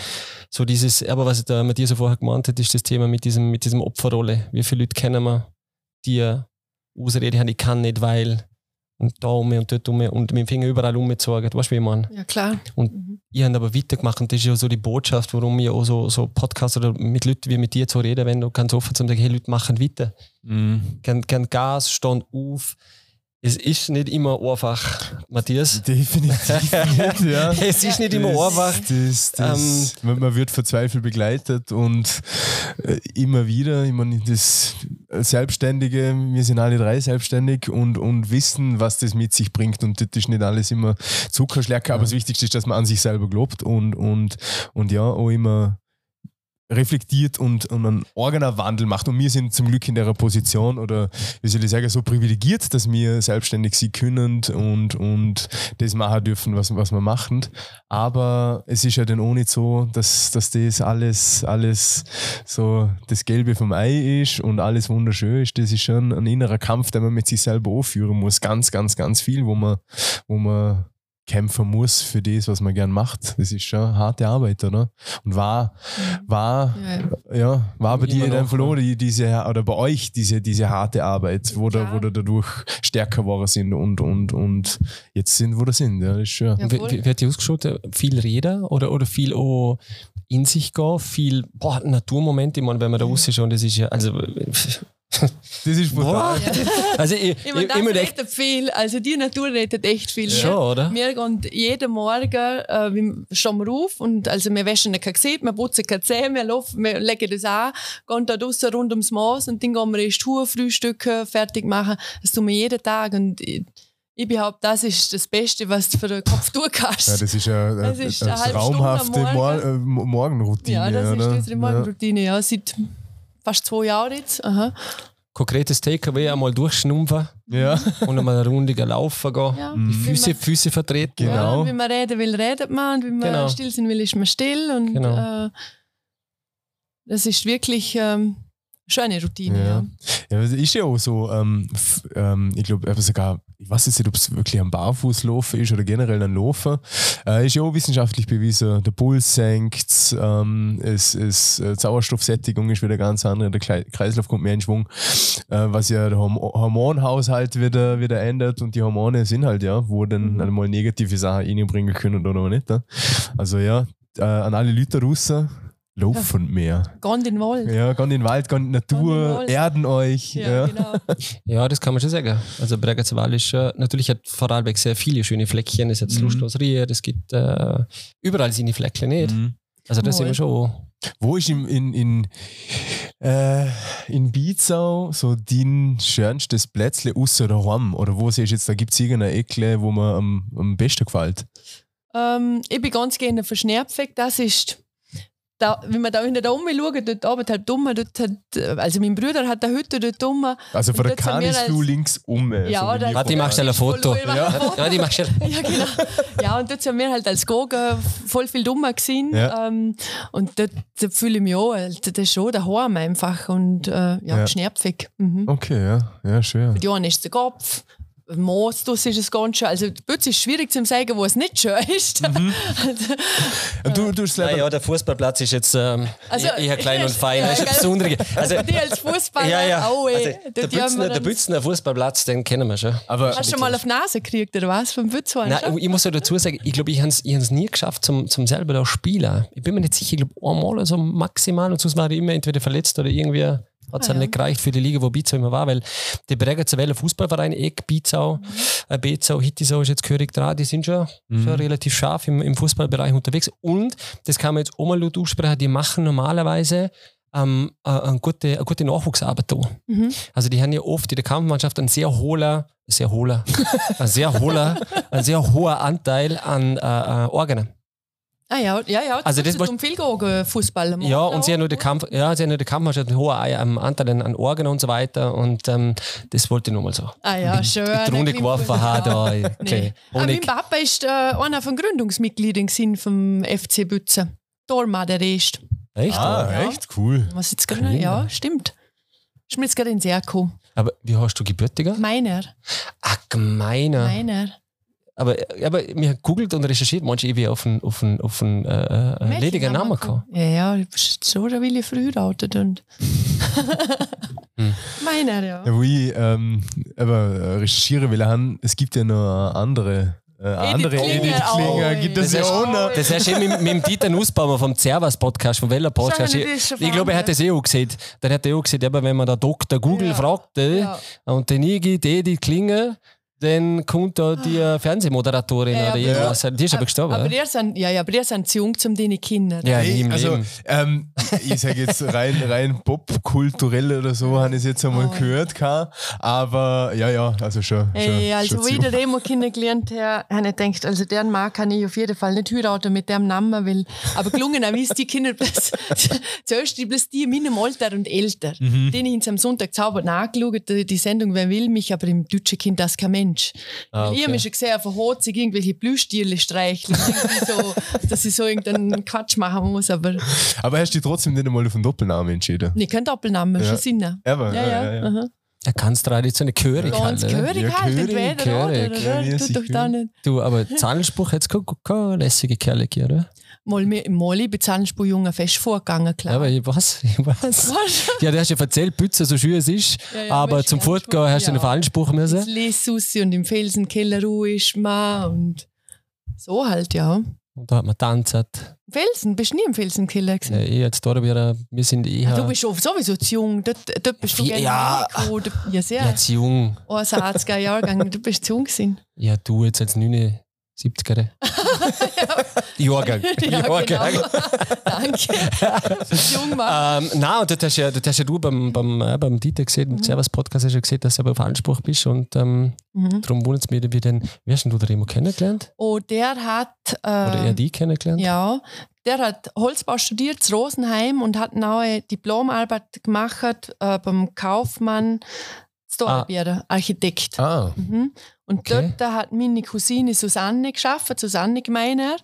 so dieses, aber was der Matthias so vorher gemeint hat, ist das Thema mit diesem, mit diesem Opferrolle. Wie viele Leute kennen wir, die Ausrede haben, ich kann nicht, weil und da um und dort um und mit dem Finger überall umgezogen. Weißt du, wie ich meine? Ja, klar. Und Mhm. ihr habt aber weitergemacht und das ist ja so die Botschaft, warum wir auch so, so Podcasts oder mit Leuten wie mit dir zu reden, wenn du ganz offen zu sagen, hey Leute, machen weiter. Mhm. Kein, kein Gas, stand auf. Es ist nicht immer einfach, Matthias. Definitiv nicht, ja. Es ist nicht immer einfach. Das, das, man, man wird verzweifelt begleitet und äh, immer wieder, ich meine, das Selbstständige, wir sind alle drei selbstständig und, und wissen, was das mit sich bringt und das ist nicht alles immer Zuckerschlecker, aber das Wichtigste ist, dass man an sich selber glaubt und, und, und ja, auch immer reflektiert und, und einen eigener Wandel macht. Und wir sind zum Glück in der Position oder wie soll ich sagen, so privilegiert, dass wir selbstständig sein können und, und das machen dürfen, was, was wir machen. Aber es ist ja dann auch nicht so, dass, dass das alles, alles so das Gelbe vom Ei ist und alles wunderschön ist. Das ist schon ein innerer Kampf, den man mit sich selber aufführen muss. Ganz, ganz, ganz viel, wo man, wo man kämpfen muss für das, was man gern macht. Das ist schon harte Arbeit, oder? Und war, war, Ja, ja. ja, war bei dir noch, Fall die, diese, oder bei euch diese, diese harte Arbeit, wo, da, wo da dadurch stärker geworden sind und, und, und jetzt sind, wo da sind. Ja, das ist schön. Ja, Wie, wie, hat die ausgeschaut? Viel Reden oder, oder viel auch in sich gehen? Viel boah, Naturmomente, ich meine, wenn man da raus ist und das ist ja, also, Das ist brutal. also ich, Ich meine, ich, das rettet viel. Also die Natur rettet echt viel. Schon, Wir- oder? Wir gehen jeden Morgen, äh, wir stehen wir auf und also wir waschen kein Gesicht, wir putzen keine Zähne, wir, laufen, wir legen das an, gehen da draussen rund ums Maß und dann gehen wir erst Schuhe frühstücken, fertig machen. Das tun wir jeden Tag und ich, ich behaupte, das ist das Beste, was du für den Kopf tun kannst. Ja, das ist ja Das eine, ist eine eine am traumhafte Morgen. Mor äh, Mo- Morgenroutine. Ja, das ist oder? unsere Morgenroutine, ja. seit fast zwei Jahren jetzt. Aha. konkretes Takeaway einmal durchschnumpfen Ja. und einmal eine Runde laufen gehen. Ja. Die Wenn Füße, Füße vertreten. Genau. Ja, wenn man reden will, redet man. Und wenn man Genau. still sein will, ist man still. Und Genau. äh, das ist wirklich ähm, schöne Routine. Ja. Ja. Das ist ja auch so, ähm, ähm, ich glaube, sogar, ich weiß jetzt nicht, ob es wirklich am Barfußlaufen ist oder generell ein Laufen. Äh, ist ja auch wissenschaftlich bewiesen. Der Puls senkt, ähm, es, es, äh, die Sauerstoffsättigung ist wieder ganz andere, der Kreislauf kommt mehr in Schwung, äh, was ja der Horm Hormonhaushalt wieder, wieder ändert und die Hormone sind halt ja, wo dann Mhm. einmal negative Sachen reinbringen können oder nicht. Ne? Also ja, äh, an alle Leute draußen, laufen mehr. Gehen in den Wald. Ja, geht in den Wald, geht in die in Natur, Wald. erden euch. Ja, Ja, genau. Ja, das kann man schon sagen. Also Bregenzer ist äh, natürlich hat Vorarlberg sehr viele schöne Fleckchen. Es hat Mhm. Lustlos Ried, es gibt äh, überall seine Fleckchen nicht. Mhm. Also das sind wir schon. Wo ist im, in, in, äh, in Bizau so dein schönstes Plätzle außer daheim? Oder wo siehst du jetzt, da gibt es irgendeine Eckle, wo mir am, am besten gefällt? ähm, ich bin ganz gerne für Schnerpfeg. Das ist, da, wenn man da hinter da oben schaut, dort oben halt dumm, dort hat, äh, also mein Bruder hat eine Hütte dort dumm. Also von der wir Kanisflu als- links um. Ja, so wie oder- wir Warte, ich mach schnell ein Foto. Ja. Ja, die machst du. Ja, genau. Ja, und dort sind wir halt als Goga voll viel dummer gesehen. Ja. Ähm, und dort, dort fühle ich mich auch, Alter, das ist schon daheim einfach. Und äh, ja, Ja. Schnerpfig. Mhm. Okay, ja, ja, schön. Für die einen ist der Kopf, Moos das ist es ganz schön. Also Bütz ist schwierig zu sagen, wo es nicht schön ist. Mhm. Und du, du selber, Naja, der Fußballplatz ist jetzt ähm, Also, eher, klein ja, und fein. ja, das ist Besonderes. Also, die als Fußballer, ja, ja. oh, ey, Also, der, Bützner, der Bützner Fußballplatz, den kennen wir schon. aber Hast du schon mal auf die Nase gekriegt, oder was? Vom Bütz Nein, ich muss ja dazu sagen, ich glaube, ich habe es nie geschafft, zum, zum selber da spielen. Ich bin mir nicht sicher, ich glaube, einmal so maximal und sonst war ich immer entweder verletzt oder irgendwie hat es Ah, halt ja. nicht gereicht für die Liga, wo Bizau immer war, weil der Breger Welle Fußballverein, Eck, Bizau, Mhm. äh, Bezau, Hittisau ist jetzt gehörig dran, die sind schon, Mhm. schon relativ scharf im, im Fußballbereich unterwegs. Und, das kann man jetzt auch mal laut aussprechen, die machen normalerweise ähm, äh, eine, gute, eine gute Nachwuchsarbeit da. Mhm. Also die haben ja oft in der Kampfmannschaft einen sehr hohler, sehr hohler, ein sehr hohler, ein sehr hoher Anteil an äh, äh, Organen. Ah ja, ja, ja. Also das ist war- um viel gegangen, Fußball. Ja, und sie haben nur die Kampf, ja, sie haben nur die Kampfmannschaft einen hohen Anteil an, an Organen und so weiter. Und ähm, das wollte ich nochmal so. Ah ja, schön. Die Runde geworfen haben, da. Nee. Ah, Und mein Papa ist äh, einer von Gründungsmitgliedern vom FC Bützen. Dorma, der Rest. echt? Ah, Ja. echt cool. Was jetzt gerade? Ja, stimmt. Ist mir jetzt gerade in den gekommen. Aber wie hast du gebürtiger? Meiner. Ah, gemeiner. Meiner. Aber, aber mir hat googelt und recherchiert, manche ewig auf einen, auf einen, auf einen äh, äh, ledigen Namen gekommen. Ja, ja, du bist so eine Wille verheiratet und. Hm. Meiner, ja. Ja, wo ich ähm, aber äh, recherchieren will, haben, es gibt ja noch andere. Äh, Edith andere Klinger, Edith Klinger oh, gibt es Das ja noch. Das hast du mit, mit dem Dieter Nussbaumer vom Servus Podcast, vom Weller Podcast. Ich, ich glaube, er hat das eh auch gesehen. Dann hat er auch gesehen, aber wenn man da Dr. Google Ja. fragt äh, Ja. und den eingibt, Edith Klinger, dann kommt da die äh, Fernsehmoderatorin Ja, oder aber- irgendwas. Die ist aber gestorben. Aber die sind, ja, ja, aber die sind zu jung zum deine Kinder. Ja, Hey, im also, ähm, ich sage jetzt rein, rein popkulturell oder so, habe ich es jetzt einmal Oh. gehört. Kann, aber ja, ja, also schon. Ey, schon, also schon wo ich Remo kennengelernt habe, habe ich gedacht, also deren Mann kann ich auf jeden Fall nicht heiraten mit dem Namen, weil, aber gelungen auch ist die Kinder bloß, zuerst die bloß die in meinem Alter und älter. Mhm. Den ich am Sonntag sauber nachgeschaut, die die Sendung Wer will mich, aber im deutschen Kind das kein Mensch. Ah, Ich habe okay. mich schon gesehen, verhot sich irgendwelche Blühstiele streicheln, so, dass ich so irgendeinen Quatsch machen muss, aber Aber hast du dich trotzdem nicht einmal auf einen Doppelnamen entschieden? nicht kein Doppelname, Ja. schon Sinn. Aber, Ja, ja. ja. aha. Er kann es traditionell Chörig Ganz halt. oder? gehörig Ja, halt, gehörig, entweder gehörig. oder, Ja, oder, ja, tut doch sicher. da nicht. Du, aber Zahlenspruch hat es keine, keine lässige Kerle gegeben, oder? Mal, mir- mal ich bin Zahlenspur fest vorgegangen, klar. Ja, aber ich weiß, ich weiß. Was? Ja, du hast ja erzählt, Bütze, so schön es ist, Ja, ja, aber zum ja, Fortgehen hast du einen ja. Fallenspruch Das müssen. Lesussi und im Felsenkeller Ruhe ist man und so halt, ja. Und da hat man tanzt. Felsen, bist du nie im Felsenkeller gewesen? Äh, ich jetzt da wieder, wir sind eh Ah, Du bist sowieso zu jung, dort, dort bist du gerne ja. reingekommen. ja sehr. jetzt jung. Oh, ein 80er Jahrgang, du bist zu jung gewesen. Ja, du jetzt als 79er. Jahrgang. Ja, Jahrgang. genau. Danke. jung Mann. Ähm, nein, und das hast ja, das hast ja du beim, beim, äh, beim Dieter gesehen, im Servus Podcast hast du ja gesehen, dass du aber auf Anspruch bist und ähm, Mhm. darum wundert es mich, wie denn, wie hast denn du den Remo kennengelernt? Oh, der hat. Äh, Oder er die kennengelernt? Ja, der hat Holzbau studiert, in Rosenheim und hat eine neue Diplomarbeit gemacht äh, beim Kaufmann Storbier, Architekt. Ah, Mhm. Und Okay. dort hat meine Cousine Susanne geschafft, Susanne Gemeiner,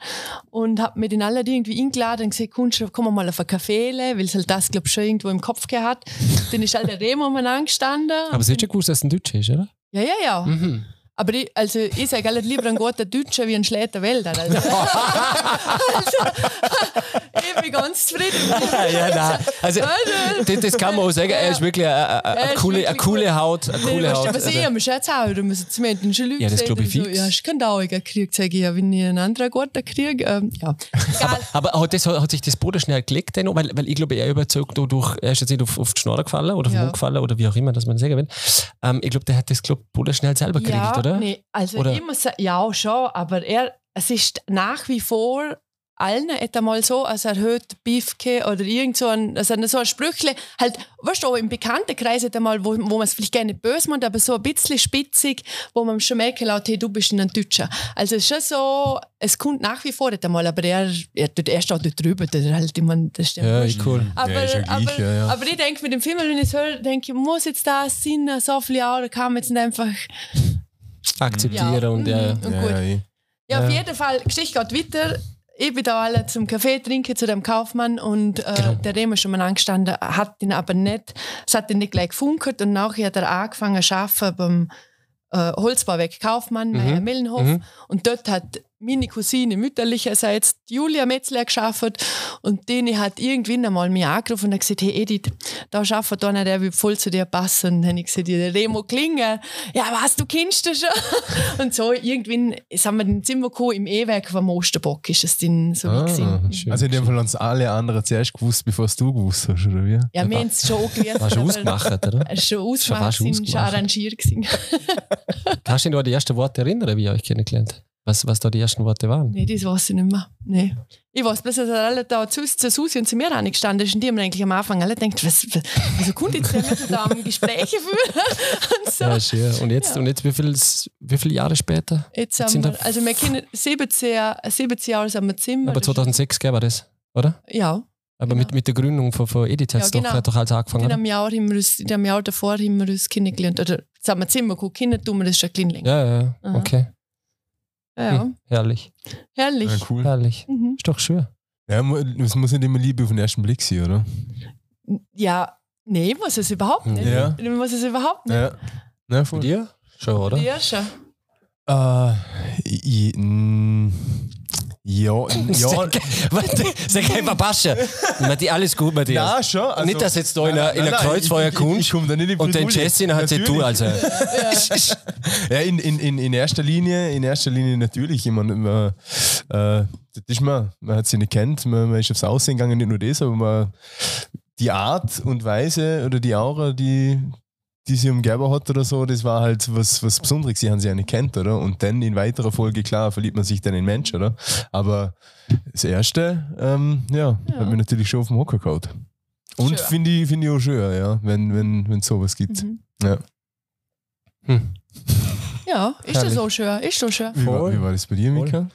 und hat mir den alle irgendwie eingeladen und gesagt, kommst du, komm mal auf einen Kaffee, weil es halt das, glaube ich, schon irgendwo im Kopf gehabt. Dann ist halt der Remo angestanden. Aber sie hat schon gewusst, dass es ein Deutscher ist, oder? Ja, ja, ja. Mhm. Aber ich, also ich sage halt lieber ein guter Deutscher wie ein schlechter Wälder. Also, also, ich bin ganz zufrieden. ja, nein. Also, das, das kann man auch sagen, er ist wirklich eine, eine, eine, ist coole, eine. Haut. Eine coole Haut. du, was ich Also, am Scherz auch, da müssen sie mir den Leute Ja, das sehen glaub ich fix. So, ja, hast keinen Dauerigen gekriegt, sage ich, ja, wenn ich einen anderen guten kriege. Ähm, ja, aber hat, das, hat sich das Boden schnell gelegt, denn, weil, weil ich glaube, er überzeugt durch, er ist jetzt nicht auf, auf die Schnorre gefallen oder auf den Ja. Mund gefallen oder wie auch immer, dass man sagen will. Ähm, ich glaube, der hat das glaub, Boden schnell selber gekriegt, ja, oder? Nee, also Oder? ich muss sagen, ja, schon, aber er, es ist nach wie vor allen hat einmal so, als er hört Biefke oder irgend so ein, also so ein Sprüchle, halt, weißt du, auch im Bekanntenkreis hat einmal, wo, wo man es vielleicht gerne böse macht, aber so ein bisschen spitzig, wo man schon merken lässt, hey, du bist ein Deutscher. Also es ist schon so, es kommt nach wie vor nicht einmal, aber er, er, er steht dort drüber, der halt, ich meine, das stimmt. Ja, ist cool. Aber, Ja, ist ja gleich, aber, ja, ja. aber ich denke, mit dem Film, wenn ich es höre, denke ich, muss jetzt das sein, so viele Jahre, man jetzt nicht einfach Akzeptieren Ja. und ja. Mhm. Und ja, gut. ja. Ja, auf jeden Fall, die Geschichte geht weiter. Ich bin da alle zum Kaffee trinken, zu dem Kaufmann und äh, Genau. der Remo ist schon mal angestanden, hat ihn aber nicht, es hat ihn nicht gleich gefunkert und nachher hat er angefangen zu arbeiten beim äh, Holzbauwerk Kaufmann, Meier Millenhof. Mhm. Und dort hat meine Cousine mütterlicherseits Julia Metzler geschafft und die hat irgendwann einmal mich angerufen und hat gesagt, hey Edith, da schafft einer, der will voll zu dir passen. Und dann habe ich gesagt, ja, der Remo Klinger, ja was, du kennst den schon? Und so irgendwann sind wir in Zimmer gekommen, im E-Werk vom Osterbock ist es dann so Ah, wie gewesen. schön. Also in dem Fall haben es alle anderen zuerst gewusst, bevor es du gewusst hast, oder wie? Ja, wir haben es schon. War schon aber- ausgemacht, oder? Es ist schon Schon ausgemacht, schon ausgemacht. arrangiert gewesen. Kannst du dich noch an die ersten Worte erinnern, wie ihr euch kennengelernt was, was da die ersten Worte waren? Nee, das weiß ich nicht mehr. Nee. Ich weiß bloß, dass alle da zu, zu Susi und zu mir angestanden ist und die haben eigentlich am Anfang alle gedacht, was, was, wieso kommt jetzt der mit da am Gespräche führen? und so. Ja, schön. Und jetzt, und jetzt wie, viel, wie viele Jahre später? Jetzt jetzt sind wir, also wir kennen 17, Jahre- 17 Jahre sind wir Zimmer. Aber 2006 gell, war das, oder? Ja, Aber Genau. mit, mit der Gründung von, von Edith hat es Ja, doch, genau. hat doch alles angefangen. in oder? einem Jahr, haben wir uns, in einem Jahr davor haben wir uns kennengelernt. Oder sagen wir Zimmer geguckt, Kinder tun wir das schon ein bisschen länger. Ja, ja, ja. Aha. Ja, Hm, herrlich. herrlich. Ja, cool. Herrlich. Mhm. Ist doch schön. Ja, es muss nicht immer Liebe auf den ersten Blick sein, oder? Ja, nee, muss es überhaupt nicht. Ja. Muss es überhaupt nicht. Ja. Bei voll. dir? Schon, oder? Ja, schon. Äh, i- mm, ja, ja. Warte, sag einfach Pascha. Matti, alles gut, Matthias. Ja, schon. Also, Nicht, dass jetzt da in einer- in einer Kreuzfeuer ich, ich, ich, nicht in Und den. Jessin hat sie du, also. Ja, in, in, in, in erster Linie, in erster Linie natürlich. Ich meine, man, äh, das ist man, man hat sie nicht kennt, man, man ist aufs Aussehen gegangen, nicht nur das, aber man, die Art und Weise oder die Aura, die, die sie umgeben hat oder so, das war halt was, was Besonderes. Sie haben sie ja nicht kennt, oder? Und dann in weiterer Folge, klar, verliebt man sich dann in Mensch, oder? Aber das Erste, ähm, ja, Ja. hat mir natürlich schon auf den Hocker gehauen. Und finde ich, find ich auch schön, ja, wenn es wenn sowas gibt. Mhm. Ja. Hm. Ja, ist Herrlich. das so schön? Ist so schön. Wie, war, Voll. wie war das bei dir. Mika?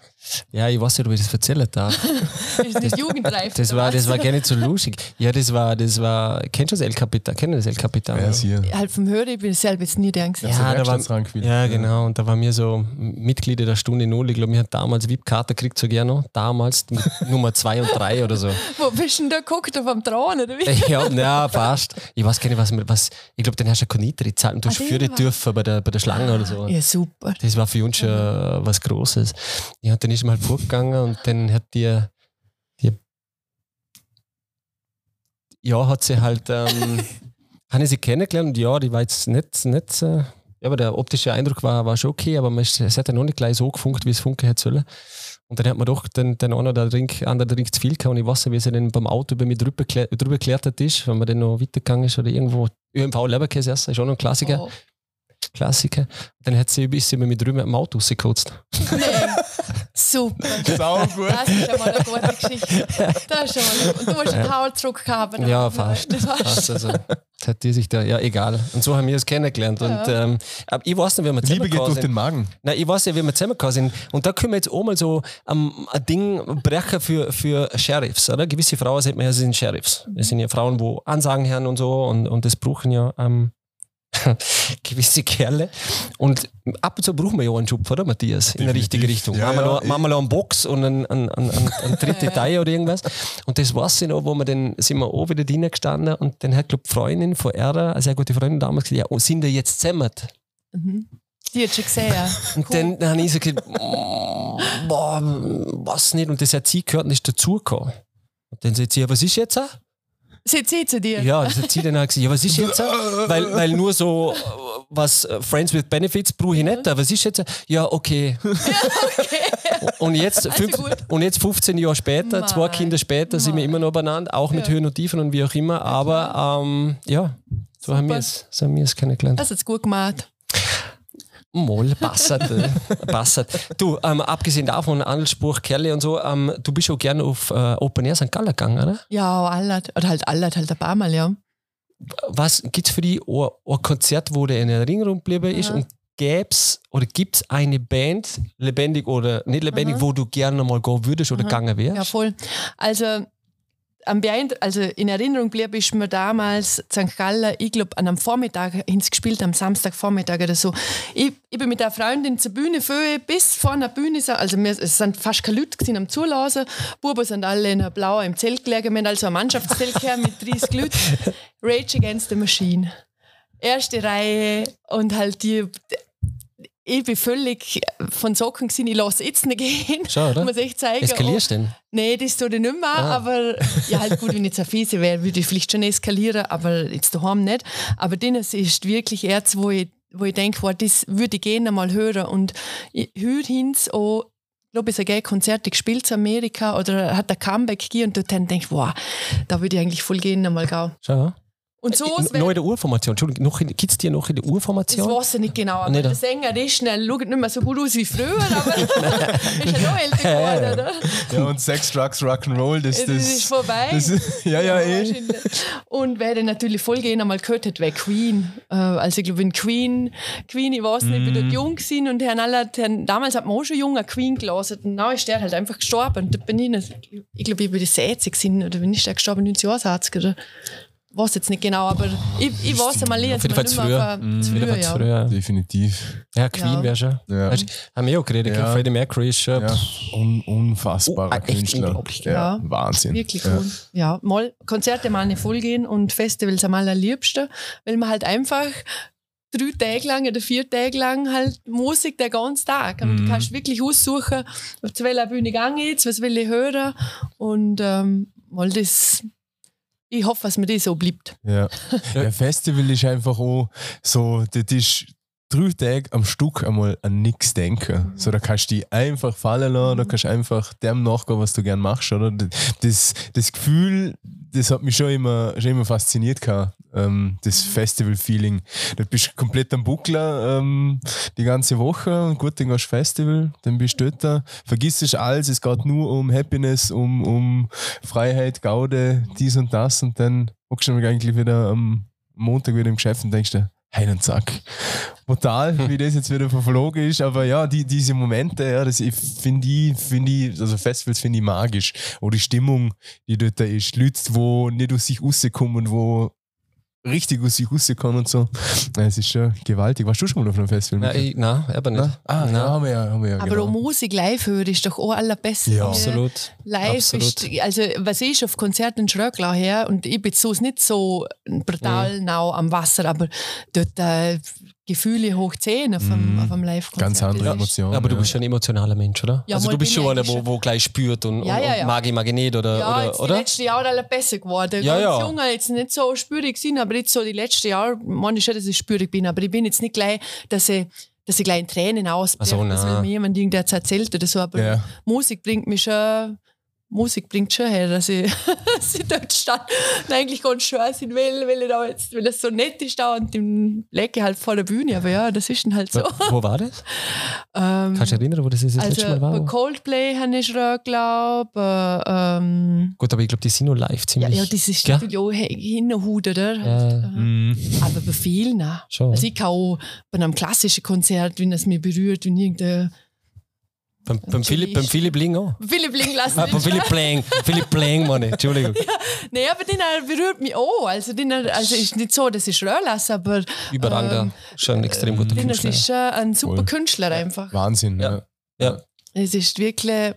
Ja, ich weiß nicht, ob ich das erzählen darf. Ist nicht jugendreif. Das oder war, was? das war gar nicht so lustig. Ja, das war, das war, kennst du das El Capitan? Kennen das El Capitan? Ja, sie. Halt vom Hören, ich bin selber jetzt nie der gesehen. Ja, so da war- Werkstattsrang gespielt. Ja, genau. Und da waren wir so Mitglieder der Stunde Null. Ich glaube, wir haben damals VIP-Karte gekriegt, so gerne. Damals mit Nummer 2 und 3 oder so. Wo bist du denn da geguckt? Auf dem Thron, oder wie? Ja, ja, fast. Ich weiß gar nicht, was, mir- was ich glaube, den hast du ja keine Niedere gezahlt und du Ah, hast den führen war- dürfen bei der, bei der Schlange oder so. Ja, super. Das war für uns schon äh, was Großes. Ja, dann ist man halt vorgegangen und dann hat die, die ja, hat sie halt, ähm, habe ich sie kennengelernt und ja, die war jetzt nicht, nicht äh, ja, aber der optische Eindruck war, war schon okay, aber man ist, es hat ja noch nicht gleich so gefunkt, wie es funken hätte sollen. Und dann hat man doch den, den einen oder anderen Drink zu viel gehabt und ich weiß nicht, wie sie dann beim Auto über mich drüber, drüber geklettert ist, wenn man dann noch weitergegangen ist oder irgendwo ÖMV Leberkäse essen, ist auch noch ein Klassiker. Oh. Klassiker. Dann hat sie ein bisschen mit mir drüber im Auto rausgekotzt. Nee. Super. Sau gut. Das ist schon mal eine gute Geschichte. Das ist schon mal Und du hast einen Hauerdruck gehabt. oder? Ja, fast. Das war fast also, das hat die sich da, ja, egal. Und so haben wir es kennengelernt. Und Ja. ähm, aber ich weiß nicht, wie wir Liebe geht durch zusammengekommen den. Magen. Nein, ich weiß ja, wie wir zusammengekommen sind. Und da können wir jetzt auch mal so ähm, ein Ding brechen für, für Sheriffs, oder? Gewisse Frauen sagt man ja, sie sind Sheriffs. Das sind ja Frauen, wo Ansagen hören und so und, und das brauchen ja ähm, gewisse Kerle. Und ab und zu brauchen wir ja einen Job, oder Matthias? In der Definitiv. richtige Richtung. Ja, machen, wir ja, noch, ich- machen wir noch einen Box und einen, einen, einen, einen, einen dritte Ja, ja. Teil oder irgendwas. Und das weiß ich noch, wo wir dann sind wir auch wieder drinnen gestanden und dann hat, glaube die Freundin von ihr, eine sehr gute Freundin damals gesagt, ja, und sind wir jetzt zusammen? Mhm. Die hat schon gesehen. Und dann, dann habe ich so gesagt, mm, boah, was nicht. Und das hat sie gehört und ist dazugekommen. Und dann sagt sie, ja, was ist jetzt? Sie sie zu dir. Ja, das hat sie dann auch gesagt, ja, was ist jetzt? Weil, weil nur so was äh, Friends with Benefits brauche ich nicht. Was ist jetzt? Ja, okay. Und jetzt, fünf, und jetzt 15 Jahre später, zwei Mei. Kinder später, sind wir immer noch beieinander, auch mit Ja. Höhen und Tiefen und wie auch immer. Aber ähm, ja, so haben wir es so haben wir es kennengelernt. Das hat es gut gemacht. Moll, passert. äh, passert. Du, ähm, abgesehen davon, Angelspruch, Kerle und so, ähm, du bist auch gerne auf äh, Open Air St. Gallen gegangen, oder? Ja, alle. Oder halt alle, halt ein paar Mal, ja. Was gibt es für dich ein, ein Konzert, wo der in Erinnerung geblieben ist Ja. und gäb's oder gibt es eine Band, lebendig oder nicht lebendig, Aha. wo du gerne mal gehen würdest oder gegangen wärst? Ja, voll. Also, am beeindruck- also in Erinnerung blieb ist mir damals St. Gallen, ich glaube, an einem Vormittag ins gespielt, am Samstagvormittag oder so. Ich, ich bin mit der Freundin zur Bühne für bis vor der Bühne, so- also wir, es sind fast keine Leute gewesen am Zulassen. Buben sind alle in blau im Zelt gelegen, wir haben also ein Mannschaftszelt mit 30 Leuten. Rage Against the Machine. Erste Reihe und halt die ich bin völlig von Socken gewesen, ich lasse jetzt nicht gehen. Schon, oder? Muss ich zeigen. Eskalierst du denn? Nein, das tue ich nicht mehr, Ah. aber ja, halt gut, wenn ich jetzt eine Fiese wäre, würde ich vielleicht schon eskalieren, aber jetzt daheim nicht. Aber das ist wirklich Erz, wo ich, wo ich denke, wow, das würde ich gerne mal hören und ich höre hins auch ich glaube, es ein Konzert gespielt in Amerika oder hat ein Comeback gegeben und dort denke ich, wow, da würde ich eigentlich voll gerne mal gehen. Schon. Und so Äh, noch in der Urformation. Entschuldigung, noch in- gibt's die noch in der das Urformation? weiß ich nicht genau, aber Nicht, der Sänger, der ist schnell, schaut nicht mehr so gut aus wie früher, aber ist ja noch älter geworden, oder? Ja, und Sex, Drugs, Rock'n'Roll, das, Das, das, ist vorbei. das, ja, ja, eh. Und wer den natürlich voll gerne einmal gehört hat, wäre Queen. Äh, also ich glaube, wenn Queen, Queen, ich weiß nicht, ich bin dort jung gewesen und Herrn Aller, Herrn, damals hat man auch schon jung eine Queen gelassen und dann ist der halt einfach gestorben. Und da bin ich, nicht, ich glaube, ich bin 60 gewesen, oder wenn ist der gestorben, 1980 oder weiß jetzt nicht genau, aber ich, ich weiß einmal nicht, Auf jeden Fall zu früher. zu Wieder früher, ja. früher. Definitiv. Ja, Queen Ja. wäre schon. Ja. Weißt, haben wir auch geredet, Ja. Freddie Mercury ist schon. Ja, un, unfassbarer Oh, echt Künstler. unglaublich, Ja, ja. Wahnsinn. Wirklich cool. Ja, mal Konzerte mal nicht voll gehen und Festivals am allerliebsten, weil man halt einfach drei Tage lang oder vier Tage lang halt Musik den ganzen Tag. Und Mhm. Du kannst wirklich aussuchen, auf zu welcher Bühne gehe ich jetzt, was will ich hören und ähm, mal das, ich hoffe, dass mir das so bleibt. Ja. ja, Festival ist einfach auch so, das ist drei Tage am Stück einmal an nichts denken. So, da kannst du dich einfach fallen lassen, da kannst du einfach dem nachgehen, was du gerne machst, oder? Das, das Gefühl, das hat mich schon immer, schon immer fasziniert gehabt, ähm, das Festival-Feeling. Da bist du komplett am Buckler ähm, die ganze Woche und gut, dann gehst du Festival, dann bist du dort, da, vergisst es alles, es geht nur um Happiness, um, um Freiheit, Gaude, dies und das und dann hockst du eigentlich wieder am Montag wieder im Geschäft und denkst dir, Hein und Zack. Brutal, wie das jetzt wieder verflogen ist, aber ja, die, diese Momente, ja, das ich finde ich, finde ich, also Festivals finde ich magisch. Oder die Stimmung, die dort da ist. Leute, wo nicht aus sich rauskommen und wo richtig aus sich rauskommen und so. Es ist schon gewaltig. Warst du schon mal auf einem Festival? Nein, ich, nein, aber nicht. Na? Ah, Nein. ja, haben wir ja. Haben wir ja Aber genau. auch Musik live hören ist doch auch allerbeste. Ja. Absolut. Live Absolut. ist, also was ich auf Konzerten Schröcklau her und ich bin so nicht so brutal Mhm. nah am Wasser, aber dort äh, Gefühle hoch 10 auf dem, Mhm. auf dem Live-Konzert. Ganz andere Emotionen. Aber du ja. bist schon ein emotionaler Mensch, oder? Ja, also du bist schon ich einer, wo, wo gleich spürt und, Ja, ja, ja. und mag ich, mag ich nicht, oder? Ja, oder, jetzt oder? die letzten Jahre alle besser geworden. Ja, Ganz ja. jung, jetzt nicht so spürig sind, aber jetzt so die letzten Jahre, man ist schon, dass ich spürig bin, aber ich bin jetzt nicht gleich, dass ich, dass ich gleich in Tränen ausbreche, Ach so, dass mir jemand irgendwas erzählt oder so, aber Ja. Musik bringt mich schon, Musik bringt schon her, dass ich, dass ich dort stand und eigentlich ganz schön sein will, weil, ich da jetzt, weil es so nett ist da und dann lege ich halt vor der Bühne, aber ja, das ist dann halt so. Wo war das? Ähm, Kannst du dich erinnern, wo das das letzte also Mal bei war? Coldplay habe ich schon geglaubt, ähm, Gut, aber ich glaube, die sind nur live ja, ziemlich. ja, das ist Gell? natürlich auch hinterhut, oder? Ja. Mhm. Aber bei vielen, nein. Schon. Also ich kann auch bei einem klassischen Konzert, wenn es mich berührt, wenn irgendein beim, beim, Philipp, beim Philipp Ling auch. Philipp Ling lassen. Ah, beim Philipp Blang. Philipp Blang, Mann. Entschuldigung. nee, aber den äh, berührt mich auch. Also, den, äh, also ist nicht so, dass ich schreien lasse, aber Überragender. Ähm, schon ein extrem guter den, das Künstler. ist schon ein super Voll. Künstler einfach. Wahnsinn, Ja. ja. Ja. Es ist wirklich,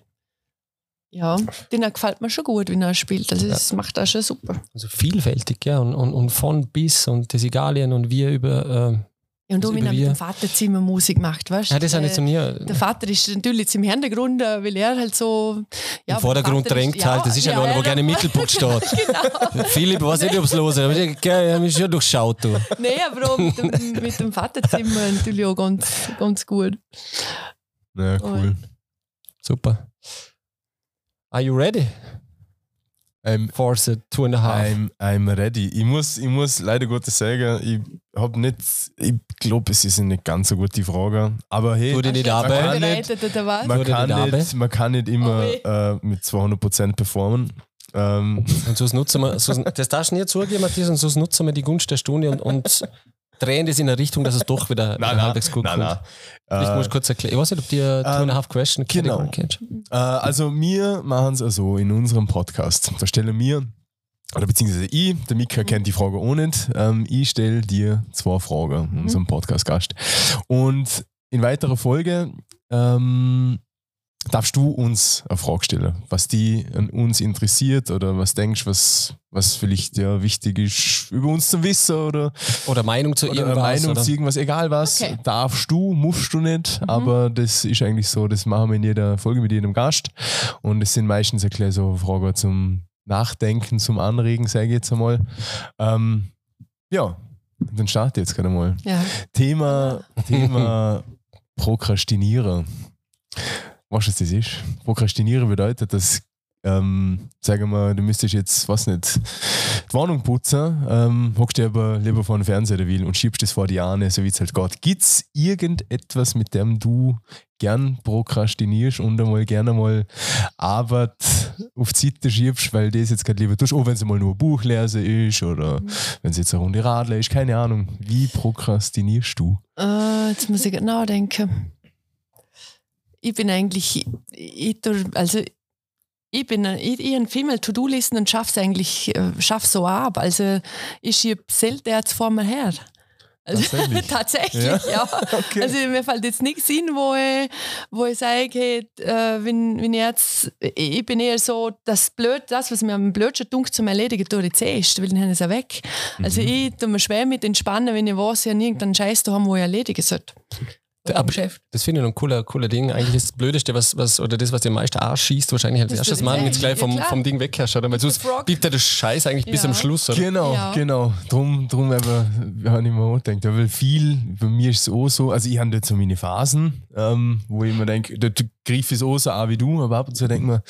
ja, den gefällt mir schon gut, wenn er spielt. Also das macht er schon super. Also vielfältig, ja. Und, und, und von bis und das Igalien und wir über. ähm, Ja, und er mit dem wir- Vaterzimmer Musik macht, weißt du? ja, das ist auch nicht zu mir. Der Vater ist natürlich jetzt im Hintergrund, äh, weil er halt so. Ja, Im Vordergrund der Vater drängt halt. Das ist ja, einer, der gerne im Mittelpunkt steht. genau. Philipp, weiß nicht, ob es los ist. Aber ich habe mich schon durchschaut. Du. Nein, aber auch mit dem, mit dem Vaterzimmer natürlich auch ganz, ganz gut. Ja, cool. Super. Are you ready Ähm, for the two and a half? I'm, I'm ready. Ich muss, ich muss leider Gottes sagen, ich habe nicht, ich glaube, es ist eine ganz so gute Frage. Aber hey, dich nicht ab. kann nicht- man Wurde kann, nicht nicht, man kann nicht immer Oh äh, mit 200% performen. Ähm, Und sonst nutzen wir, sonst, das darfst du nie zugeben, Matthias, und sonst nutzen wir die Gunst der Stunde und, und drehen das in eine Richtung, dass es doch wieder, wieder halbwegs gut nein, kommt. nein. Vielleicht Äh, musst du kurz erklären. Ich weiß nicht, ob die uh, Two and a Half Question genau. Äh, also wir machen es also in unserem Podcast. Da stellen wir, oder beziehungsweise ich, der Mika kennt die Frage auch nicht, ähm, ich stelle dir zwei Fragen, unserem Podcast-Gast. Und in weiterer Folge ähm, darfst du uns eine Frage stellen, was die an uns interessiert oder was denkst, was, was vielleicht ja wichtig ist über uns zu wissen oder, Oder Meinung zu oder irgendwas. Meinung oder? zu irgendwas, egal was, Okay. darfst du, musst du nicht, aber das ist eigentlich so, das machen wir in jeder Folge mit jedem Gast und es sind meistens bisschen so Fragen zum Nachdenken, zum Anregen, sage ich jetzt einmal. Ähm, ja, dann starte ich jetzt gerade mal. Ja. Thema, Thema Prokrastinieren. Was das ist? Prokrastinieren bedeutet, dass, ähm, sagen wir, du müsstest jetzt, was nicht, die Wohnung putzen, ähm, hockst dir aber lieber vor den Fernseher will und schiebst das vor die Ahne, so wie es halt geht. Gibt es irgendetwas, mit dem du gern prokrastinierst und einmal gerne mal Arbeit auf die Seite schiebst, weil das jetzt gerade lieber tust, auch wenn es mal nur ein Buch lesen ist oder wenn es jetzt eine Runde Radler ist, keine Ahnung. Wie prokrastinierst du? Äh, jetzt muss ich grad nachdenken. Ich bin eigentlich, ich, also ich bin, ich, ich viel mehr To-Do-Listen und schaffe es eigentlich, äh, schaff so ab. Also ich schiebe selten jetzt vor mir her. Also, Tatsächlich? tatsächlich, Ja? ja. Okay. Also mir fällt jetzt nichts ein, wo ich, wo ich sage, hey, äh, wenn, wenn ich jetzt, ich bin eher so, das blöd, das, was mir am blödsten dunkt zum Erledigen, tue ich zuerst, weil dann habe ich es auch weg. Also Mhm. ich tue mir schwer mit entspannen, wenn ich weiß, ich habe irgendeinen Scheiß da haben, wo ich erledigen sollte. Aber- Am Geschäft. Das finde ich noch ein cooler, cooler Ding. Eigentlich ist das Blödeste, was, was, oder das, was dir am meisten anschießt, wahrscheinlich als Das ich Mal, wenn es gleich Ja, vom, klar. vom Ding wegherrscht. Oder? Weil sonst bleibt ja der Scheiß eigentlich bis Ja. am Schluss. Oder? Genau, Ja. genau. Drum, drum habe ich mir auch gedacht, ja, weil viel, bei mir ist es auch so, also ich habe dort so meine Phasen, ähm, wo ich mir denke, greife ich es auch so an wie du, aber ab und zu denke ich mir, ja,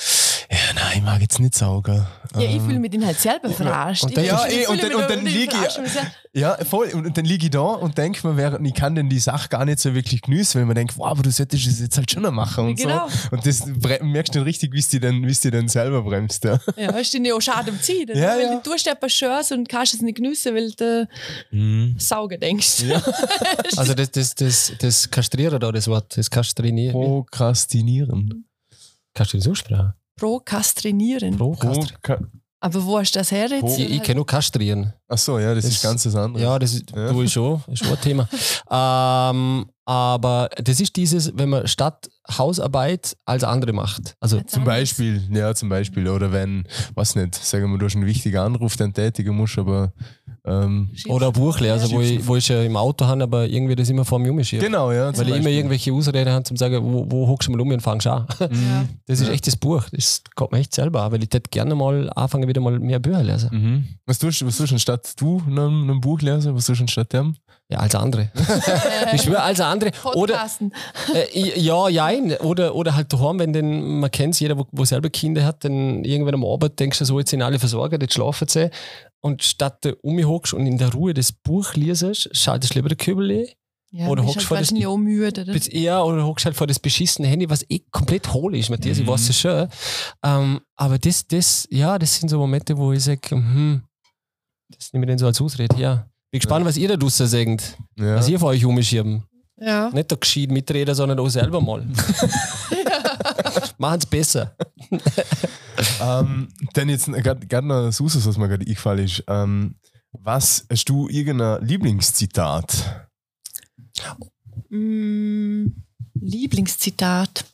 ich mag jetzt nicht saugen. Ja, ich Ähm, fühle mich dann halt selber verarscht. und dann- Ich- Ja, ich eh, und dann- und da- dann ich liege ich-. Ja, voll. Und, und dann liege ich da und denke mir, ich kann denn die Sache gar nicht so wirklich genießen, weil man denkt, wow, aber du solltest es jetzt halt schon noch machen und Genau. so. Und das merkst du dann richtig, wie dir dann, dann selber bremst. Ja. Ja, ist dir ja auch schade um Zeit. Ja, weil ja. du tust etwas Schönes und kannst es nicht geniessen, weil du Mhm. saugen denkst. Also das, das, das, das Kastrieren da, das Wort, das Kastrinieren. Prokrastinieren. Kannst du das aussprechen? Prokastrinieren. Pro Kastri- Prokra Aber wo hast du das her jetzt? Pro- Ich, ich kenne nur Kastrieren. Achso, ja, das, Das- ist ganz was anderes. Ja, das ist, Ja. du ist schon, ist schon ein Thema. ähm, aber das ist dieses, wenn man statt Hausarbeit als andere macht. Also Als Zum. Beispiel, ja, zum Beispiel. Oder wenn, was nicht, sagen wir, du hast einen wichtigen Anruf, den tätigen musst, aber ähm, oder ein Buch lesen, wo ich, wo ich ja im Auto habe, aber irgendwie das immer vor mir umschiebe. genau, ja. Weil ich immer irgendwelche Ausreden habe, zum zu sagen, wo, wo hockst du mal um und fangst an. Ja. Das ist Ja. echt das Buch. Das geht mir echt selber an, weil ich hätte gerne mal anfangen, wieder mal mehr Bücher lesen. Mhm. Was tust was tust du anstatt du einem, einem Buch lesen? Was tust du anstatt dem? Ja, als andere. ich schwöre, als andere. Oder, äh, ja, jein. Oder, oder halt daheim, wenn den, man kennt jeder, wo, wo selber Kinder hat, dann irgendwann am Abend denkst du so, jetzt sind alle versorgt, jetzt schlafen sie. Und statt du um mich hockst und in der Ruhe das Buch liest, schaltest du lieber den Kübel ein. Ja, Oder hockst halt vor das- müde. Oder? Eher oder hockst halt vor das beschissene Handy, was eh komplett hohl ist, Matthias, ich weiß es schon. Ähm, aber das, das, ja, das sind so Momente, wo ich sage, hm, das nehme ich dann so als Ausrede. Ja. Bin gespannt, was ihr da draussen sagt. Ja. Was ihr für euch umschieben. Ja. Nicht da gescheit mitreden, sondern auch selber mal. Machen es besser. Ähm, dann jetzt gerade noch ein Susus, was mir gerade eingefallen ist. Ähm, was hast du irgendein Lieblingszitat? Mm, Lieblingszitat.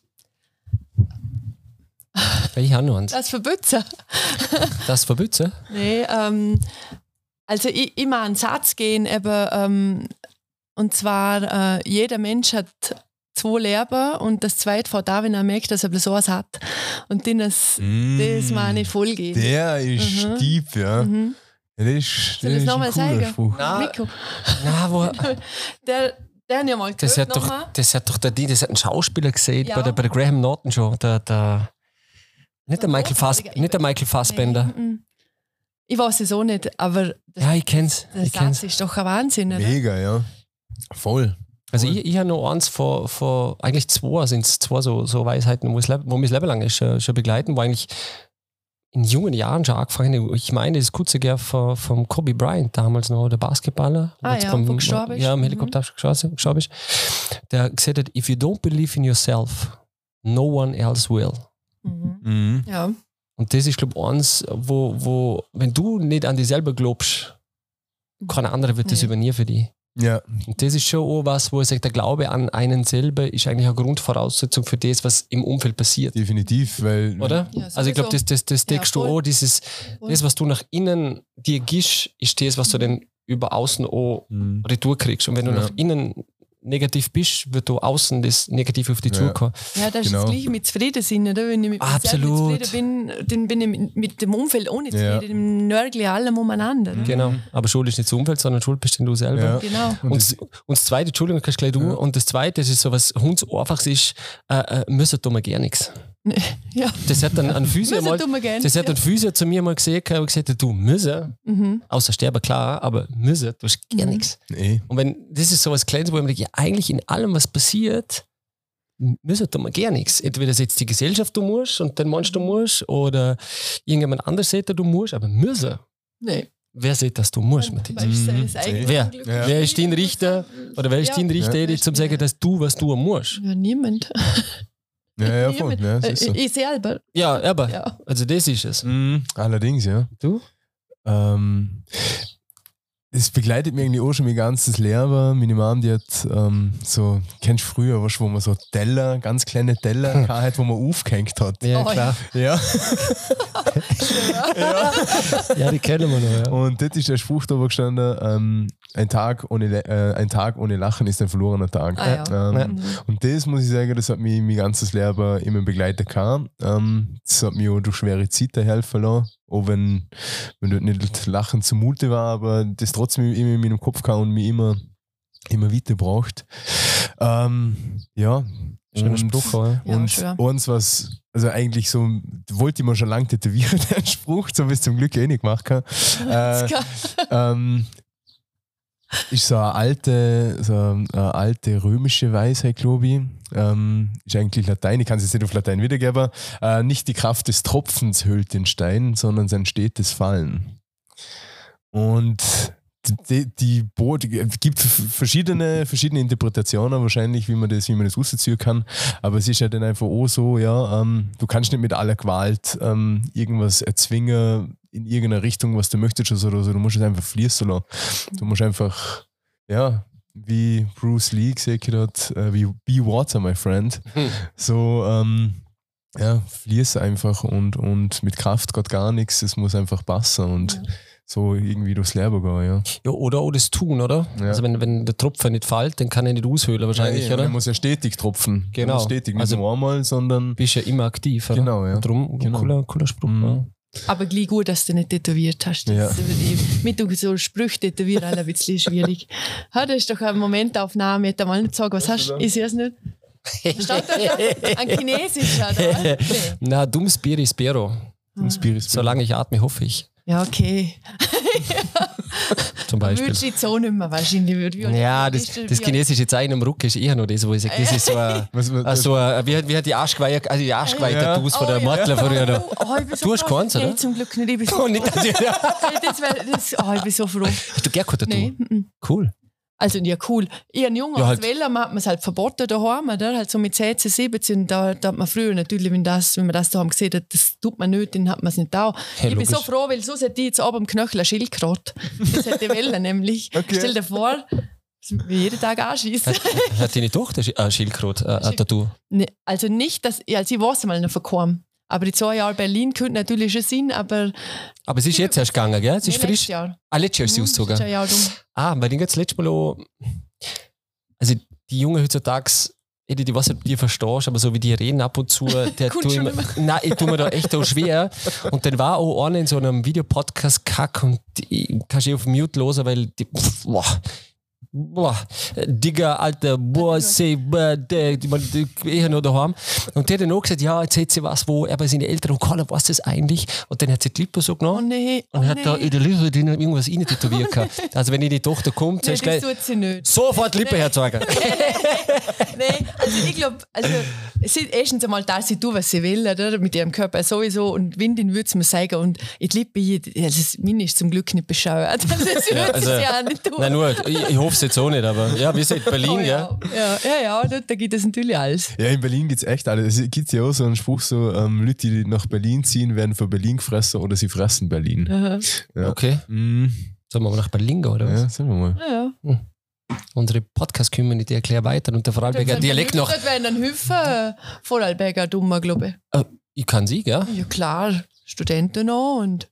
Ich habe noch eins. Das verbützen. Das verbützen? Nee, ähm, also ich, immer einen Satz gehen, eben, ähm, und zwar, äh, jeder Mensch hat zwei Leben und das zweite fährt da, wenn er merkt, dass er bloß eins hat. Und dann das, das meine ich voll geben. Der ist Mhm. deep, ja. Mhm. ja das ist, Soll das ich ist noch ein mal cooler sagen? Spruch. Mikro. na, wo, Der, der habe ich mal das, hat doch, nochmal. das hat doch der, das hat ein Schauspieler gesehen, Ja. bei, der, bei der Graham Norton schon. Der, der, nicht, der Michael Fass, nicht der Michael Fassbender. Nee, mm. Ich weiß es auch nicht, aber das, Ja, ich kenn's. der Ich kenn's. Ist doch ein Wahnsinn. Oder? Mega, ja. Voll. Also ich, ich habe noch eins vor, vor eigentlich zwei, sind es zwei so, so Weisheiten, wo, es, wo mich das Leben lang ist, schon, schon begleiten, wo eigentlich in jungen Jahren schon angefangen habe. Ich meine, das kurze Gär von, vom Kobe Bryant, damals noch der Basketballer. Ah ja, wo gestorben. Ja, im Mhm. Helikopter gestorben gestorben ist. Der gesagt hat, if you don't believe in yourself, no one else will. Mhm. Mhm. Ja. Und das ist, glaube ich, eins, wo, wo, wenn du nicht an dich selber glaubst, kein anderer wird das übernehmen für dich. Ja, Und das ist schon auch was, wo ich sage, der Glaube an einen selber ist eigentlich eine Grundvoraussetzung für das, was im Umfeld passiert. definitiv, weil Oder? Ja, also ich glaube, das, das, das Ja, deckst du voll. auch, dieses, Voll. das, was du nach innen dir gibst, ist das, was du dann über außen auch Mhm. retour kriegst. Und wenn du Ja. nach innen negativ bist, wird du außen das Negativ auf dich Ja. zukommen. Ja, das ist Genau. das Gleiche mit Zufriedensein. Oder? Wenn ich mit Absolut. selber zufrieden bin, dann bin ich mit- mit dem Umfeld auch nicht Ja. zufrieden. Dem Nörgel allem umeinander. oder? Genau. Aber Schuld ist nicht das Umfeld, sondern Schuld bist denn du selber. Ja. Genau. Und Und, das, und das zweite, Entschuldigung, kannst gleich du. Ja. Und das zweite, das ist so was Hunds einfaches ist, äh, äh, müssen tun wir gar nichts. Ja. Das hat dann ein Physio Müssen mal, tun das hat ja. ein Physio zu mir mal gesehen und gesagt, du müssen, Mhm. außer sterben klar, aber müssen, du hast gar Mhm. nichts. nee. Und wenn, das ist so was Kleines, wo ich mir denke, ja, eigentlich in allem, was passiert, müssen tun wir gar nichts. Entweder setzt die Gesellschaft, du musst, und dann meinst du musst, oder irgendjemand anders sagt, du musst, aber müssen. Nee. Wer sagt, dass du musst, Matthias? Du, Mhm. Wer? Ja. Wer ist dein Richter? Oder wer ist Ja. dein Richter, Ja. ja. zum sagen, dass du, was du musst? Ja, niemand. Ja, ja, voll. Ja, das ist so. Äh, Ich selber. Ja, aber, Ja. also das ist es. Mhm. Allerdings, ja. Du? Ähm, es begleitet mich eigentlich auch schon mein ganzes Leben. Meine Mom, die hat ähm, so, kennst du früher, weißt, wo man so Teller, ganz kleine Teller hat, wo man aufgehängt hat. Ja, Oh, klar. Ja. Ja, die kennen wir noch, ja. Und das ist der Spruch da gestanden, ähm, ein, Tag ohne, äh, ein Tag ohne Lachen ist ein verlorener Tag. Ah, ja. Ähm, Ja. Mhm. Und das muss ich sagen, das hat mich mein ganzes Leben immer begleitet gehabt. Ähm, das hat mich auch durch schwere Zeiten helfen lassen. Auch wenn, wenn dort nicht Lachen zumute war, aber das trotzdem immer in meinem Kopf kam und mich immer, immer weitergebracht. Ähm, ja. Schöner Und- Spruch, oder? Ja, und schön. uns was, also eigentlich so, wollte ich mir schon lange tätowieren, den Spruch, so wie es zum Glück eh nicht gemacht habe. Äh, ähm, ist so eine alte, so eine alte römische Weisheit, glaube ich. Ähm, ist eigentlich Latein, ich kann es jetzt nicht auf Latein wiedergeben. Äh, nicht die Kraft des Tropfens hüllt den Stein, sondern sein stetes Fallen. Und die, die, die es gibt verschiedene, verschiedene Interpretationen wahrscheinlich, wie man das, wie man das rausziehen kann. Aber es ist ja dann einfach auch so, ja, ähm, du kannst nicht mit aller Gewalt ähm, irgendwas erzwingen in irgendeiner Richtung, was du möchtest oder so. Du musst es einfach fließen lassen. Du musst einfach, ja, wie Bruce Lee gesagt hat, äh, wie Be Water, my friend. Hm. So, ähm, ja, fließ einfach und, und mit Kraft geht gar nichts. Es muss einfach passen und so irgendwie durchs Leben gehen, ja. Ja, oder auch das tun, oder? Ja. Also wenn, wenn der Tropfen nicht fällt, dann kann er nicht aushöhlen wahrscheinlich, ja, oder? Man muss ja stetig tropfen. Genau. Stetig, nicht Also- nur einmal, sondern. bist ja immer aktiv, oder? Genau, ja. Und Darum, Genau. cooler, cooler Spruch. Mhm. Ja. Aber gleich gut, dass du nicht tätowiert hast. Das Ja. ist mit so Sprüchen tätowieren alle ein bisschen schwierig. Ha, das ist doch eine Momentaufnahme. Ich hätte mal nicht sagen, was hast du? Ich sehe es nicht. Steht da schon? Ein chinesischer, oder? Nee. Na, dum spiri spero. Ein Spirit. Solange ich atme, hoffe ich. Ja, okay. Zum Beispiel. Würdest du jetzt so nicht mehr wahrscheinlich. Würde ich- Ja, das, Ist das chinesische Zeichen am Rücken ist eher noch das, wo ich sage, das ist so ein, Was, was, so ein wie, hat- wie hat die Arschgeweihe, also die Arschgeweihe-Tattoos von der ja. Mortler früher da. Oh, oh, ich bin so Du hast keins, oder? zum Glück nicht. Ich bin so Oh, nicht, dass ich, ja. das wär, das, oh, ich bin so froh. Hast du gerne kein Tattoo? Nee. Cool. Also, ja, cool. Ich ein Junge Ja, halt- aus Wellen hat man es halt verboten daheim, oder? Halt so mit 16, 17, da, da hat man früher natürlich, wenn, das, wenn man das daheim gesehen hat, das tut man nicht, dann hat man es nicht da. Hey, ich bin so logisch. froh, weil sonst hätte ich jetzt oben am Knöchel ein Schildkrott. Das hätte wollen, nämlich. Okay. Stell dir vor, will jeden Tag anschießen. Hat, hat deine Tochter ein Schildkrot, äh, ein Tattoo? Nee, also nicht, dass also ich weiß mal noch verkommen. Aber die zwei Jahre Berlin könnte natürlich schon sein, aber Aber es ist jetzt erst gegangen, gell? Es ist nee, frisch. letztes Jahr. Ah, letztes Jahr ist sie Mhm, ausgezogen. Jahr dumm. Ah, weil ich jetzt letztes Mal auch, also die Jungen heutzutage, Edi, ich weiß nicht, ob du die verstehst, aber so wie die reden ab und zu, der tue immer. nein, ich tue mir da echt auch schwer. Und dann war auch einer in so einem Videopodcast kack und ich kann ich auf Mute losen, weil die, pff, boah, boah, Digga, Alter, boah, die, eher noch daheim. Und der hat dann auch gesagt, ja, jetzt hat sie was, wo er bei seinen Eltern und keiner weiß das eigentlich. Und dann hat sie die Lippe so Oh genommen. nee, oh Und hat da nee. in der Lippe irgendwas rein tätowiert gehabt. Also wenn die, die Tochter kommt, Nee, gleich, tut sie nicht. sofort Lippe herzeigen. Nein, also ich glaube, also, ist erstens einmal, dass sie tut, was sie will, oder? mit ihrem Körper sowieso. Und Windin würde es mir sagen. Und ich liebe, also meine ist zum Glück nicht bescheuert. Das würde also- sie ja auch nicht tun. Nein, nur, ich, ich hoffe jetzt auch nicht, aber ja, wir sind in Berlin, Oh, ja. ja. Ja, ja, ja, da, da gibt es natürlich alles. Ja, in Berlin gibt es echt alles. Es gibt ja auch so einen Spruch, so ähm, Leute, die nach Berlin ziehen, werden für Berlin gefressen oder sie fressen Berlin. Aha. Ja. Okay. Mhm. Sollen wir mal nach Berlin gehen, oder was? Ja, sagen wir mal. Ja, ja. unsere Podcast-Community erklär weiter und der Vorarlberger Dialekt noch. Das wären dann Hüfe Vorarlberger dummer, glaube Ich kann sie, gell? ich. Ja klar, Studenten noch und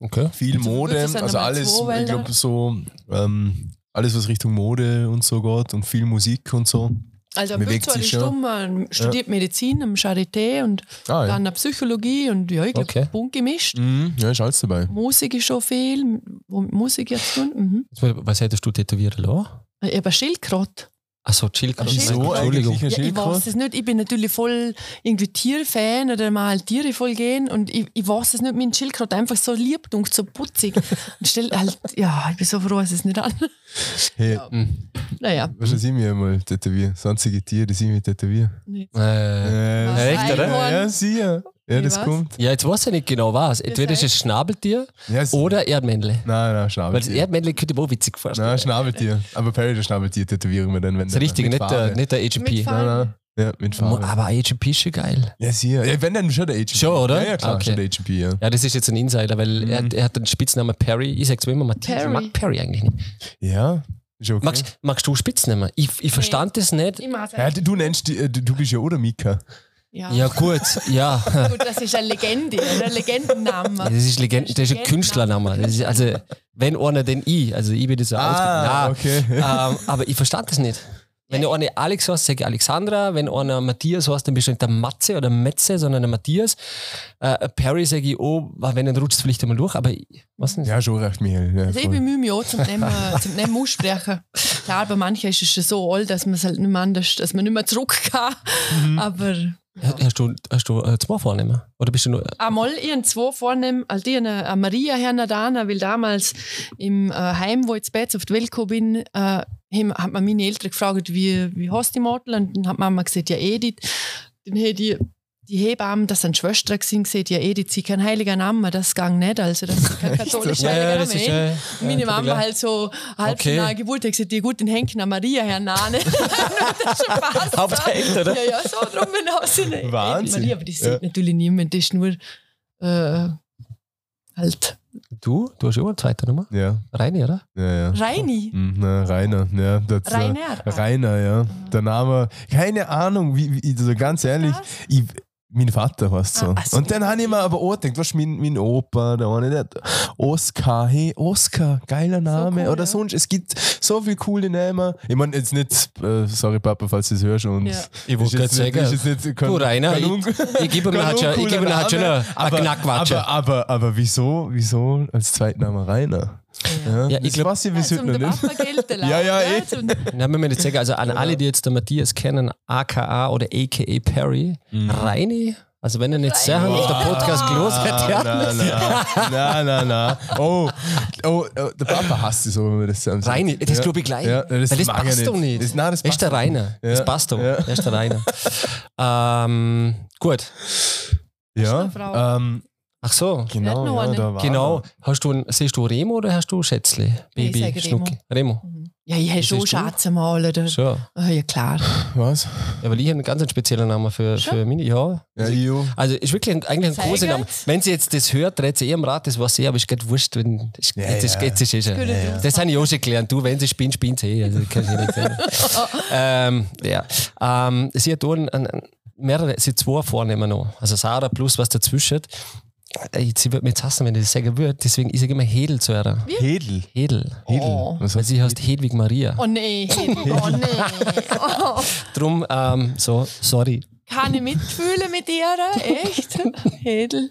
Okay. Viel Mode, also alles, ich glaube so, ähm, alles was Richtung Mode und so geht und viel Musik und so. Also Bewegt Bewegt sich sich schon. stumm, man studiert Medizin am Charité und Ah, ja. dann Psychologie und ja, ich glaube, Okay. bunt gemischt. Mhm, ja, ist alles dabei. Musik ist schon viel, wo mit Musik jetzt tun. Mhm. Was hättest du tätowieren lassen? Ich habe Schildkrott. Achso, Chillkraft. Wieso Entschuldigung. Ja, ich Schildkröte? weiß es nicht. Ich bin natürlich voll irgendwie Tierfan oder mal Tiere voll gehen und ich, ich weiß es nicht. Mein Schildkrott einfach so lieb und so putzig. und stell halt, ja, ich bin so froh, dass es nicht an. Hey, Hm. Naja. weißt du, was ich mir mal tätowieren? Sonstige Tiere, die sind mir tätowieren. Äh, Äh, echt, oder? Ja, ja, sicher. Ja, das was? kommt. ja, jetzt weiß ich nicht genau was. Entweder ist es Schnabeltier Ja, es- oder Erdmännle. Nein, nein, Weil das Schnabeltier. Erdmännle könnte ich mir auch witzig vorstellen. Nein, Schnabeltier. Aber Perry, der Schnabeltier tätowieren wir dann, wenn das ist richtig, nicht der, nicht der AGP. Mit Nein, nein. Ja, mit Farbe. Aber AGP ist schon geil. Ja, sicher. Ja, wenn dann schon der AGP. Schon, oder? Ja, ja klar, Okay. schon der AGP, ja. Ja, das ist jetzt ein Insider, weil er, er hat den Spitznamen Perry. Ich sag's mir immer, Matthias. Ich Perry. mag Perry eigentlich nicht. Ja, ist okay. Magst, magst du Spitznamen? Ich, ich verstand das nicht. Ich ja, du nennst die, äh, du du bist ja oder Mika. Ja. Ja, gut, ja. Gut, das ist eine Legende, ein Legendenname. Das ist Legend, das ist ein Künstlername. Das ist also, wenn einer den ich, also ich bin das so Ah, okay. Nein, ähm, aber ich verstand das nicht. Wenn ja. einer Alex heißt, sage ich Alexandra. Wenn einer Matthias heißt, dann bist du nicht der Matze oder Metze, sondern der Matthias. Äh, Perry sage ich, oh, wenn dann rutscht es vielleicht einmal durch, aber ich weiß nicht. Ja, schon recht, Michael. Ja, Also ich bemühe mich auch zum Nehmen, zum Nehmen aussprechen. Klar, bei manchen ist es schon so alt, dass man es halt nicht mehr anders, dass man nicht mehr zurück kann. Aber Hast du, hast du äh, zwei Vornehmen? Oder bist du nur. einmal ihren zwei vornehmen, also die eine, eine Maria Hernadana, weil damals im äh, Heim, wo ich jetzt auf die Welt gekommen bin, äh, haben- hat man meine Eltern gefragt, wie, wie heißt die Model? Und dann hat Mama gesagt, ja Edith. Dann hat die, die Hebammen, das sind Schwestern gewesen, gesagt, ja Edith, sie kein heiliger Name, das ging nicht, also das ist kein katholischer heiliger Name. eh. äh, Und meine ja, Mama klar. halt so halb Okay. der Geburt hat gesagt, die guten Henken an Maria Hernane. das schon passt. Hauptsächlich, oder? Ja, ja, so drum bin ich aus in Wahnsinn. Maria, aber das Ja. sieht natürlich niemand, das ist nur äh, halt Du? Du hast ja auch eine zweite Nummer? Ja, Reini, oder? ja, ja. Reini. Mhm, na, Rainer, ja. Das, äh, Rainer. Rainer, ja. Der Name, keine Ahnung, wie, wie also ganz ehrlich, ich, mein Vater heißt so. Ah, ach so. Und dann habe ich mir aber auch gedacht, was mein, mein Opa, der eine, der Oskar, hey, Oskar, geiler Name. cool, Oder ja. sonst, es gibt so viele coole Namen. Ich meine, jetzt nicht, äh, sorry Papa, falls du es hörst. Und Ja. Ich wollte gerade jetzt nicht- sagen, ist jetzt kein, du Rainer, kein ich, ich halt ich gebe ihm halt schon eine, eine aber, aber, aber, aber wieso, wieso als Zweitname Rainer? Ja, Ja, ich das glaub- weiß ich bis Ja, noch den nicht. Ja, ja, eh. Dann müssen wir nicht sagen, also an alle, die jetzt der Matthias kennen, aka oder aka Perry, Reini, also wenn ihr nicht sehr auf der Podcast gelost hättet, ja. Nein, nein, nein, nein, nein. Oh, oh, oh, der Papa hasst es so, wenn wir das sagen. Reini, das Ja. glaube ich gleich. Ja, das Weil das er passt doch nicht. Das, nein, das Er ist passt der doch Rainer. Ja. Das passt doch. Ja. Er ist der Rainer. ähm, gut. Ja, eine Frau. ähm, Ach so. genau. Ja, da war Genau. Hast du, siehst du Remo oder hast du Schätzli? Ich Baby, Remo. Schnucki. Remo. Ja, ich habe schon? Schatz mal. Oder? Schon. Ah, ja, klar. Was? Ja, weil ich habe einen ganz speziellen Namen für, Schon? für meine. Ja. Ja, Io. Also ist wirklich ein, eigentlich ein großer Name. Wenn sie jetzt das hört, dreht sie eh am Rad, das weiß ich, aber ist gerade wurscht. Wenn, ist, Ja, jetzt, ist, ja. jetzt ist schon. Gute Ja, Das habe ich auch schon gelernt. Du, wenn sie spinnt, spinnt sie eh. Also das kann ich nicht sagen. ähm, ja. Ähm, sie hat auch ein, ein, ein- mehrere, sie zwei Vornehmen noch. Also Sarah plus was dazwischen. Sie wird mir jetzt hassen, wenn ich das sagen würde. Deswegen ich sage immer Hedel zu ihr. Hedel. Hedel. Hedel. Oh. Was Weil sie heißt Hedwig Maria. Oh nee, oh nee. Oh, Drum, ähm, so, sorry. kann ich mitfühlen mit ihr? Echt? Hedel.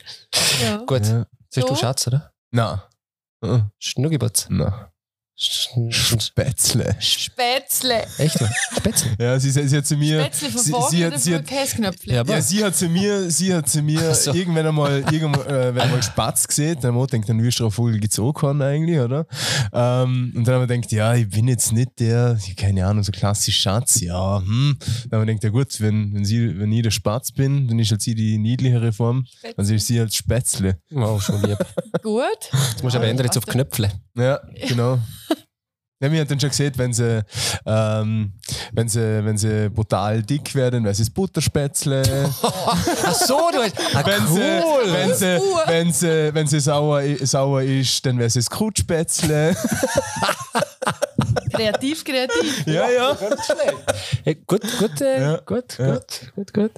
Ja. Gut. Ja. Siehst du So? Schatz, oder? Na. Uh, Schn- Spätzle. Spätzle. Echt? Spätzle. Ja, sie, sie hat zu mir. Spätzle von sie, vorne sie hat, sie hat, Käsknöpfle? Ja, Ja, sie hat zu mir, sie hat zu mir so. irgendwann einmal, irgendwann, äh, wenn mal Spatz gesehen, dann ich gedacht, dann wirst du auf Vogel keinen eigentlich, oder? Ähm, und dann habe ich gedacht, ja, ich bin jetzt nicht der, keine Ahnung, so klassisch Schatz, ja, hm. Dann habe ich gedacht, ja gut, wenn, wenn, sie, wenn ich der Spatz bin, dann ist halt sie die niedlichere Form, also ist sie halt Spätzle. Oh, schon lieb. Gut. Jetzt musst du aber ändern jetzt auf Knöpfle. Ja, genau. Ja, mir hat dann schon gesehen, wenn sie, ähm, wenn sie, wenn sie brutal dick werden, wäre es das Butterspätzle. Ach so, du hast. Ah, wenn, sie, cool. wenn, sie, wenn, sie, wenn sie sauer, sauer ist, dann wäre es das Krutschspätzle. kreativ, kreativ. Ja, ja. Hey, gut, gut, äh, Ja. gut, Ja. gut, gut, gut.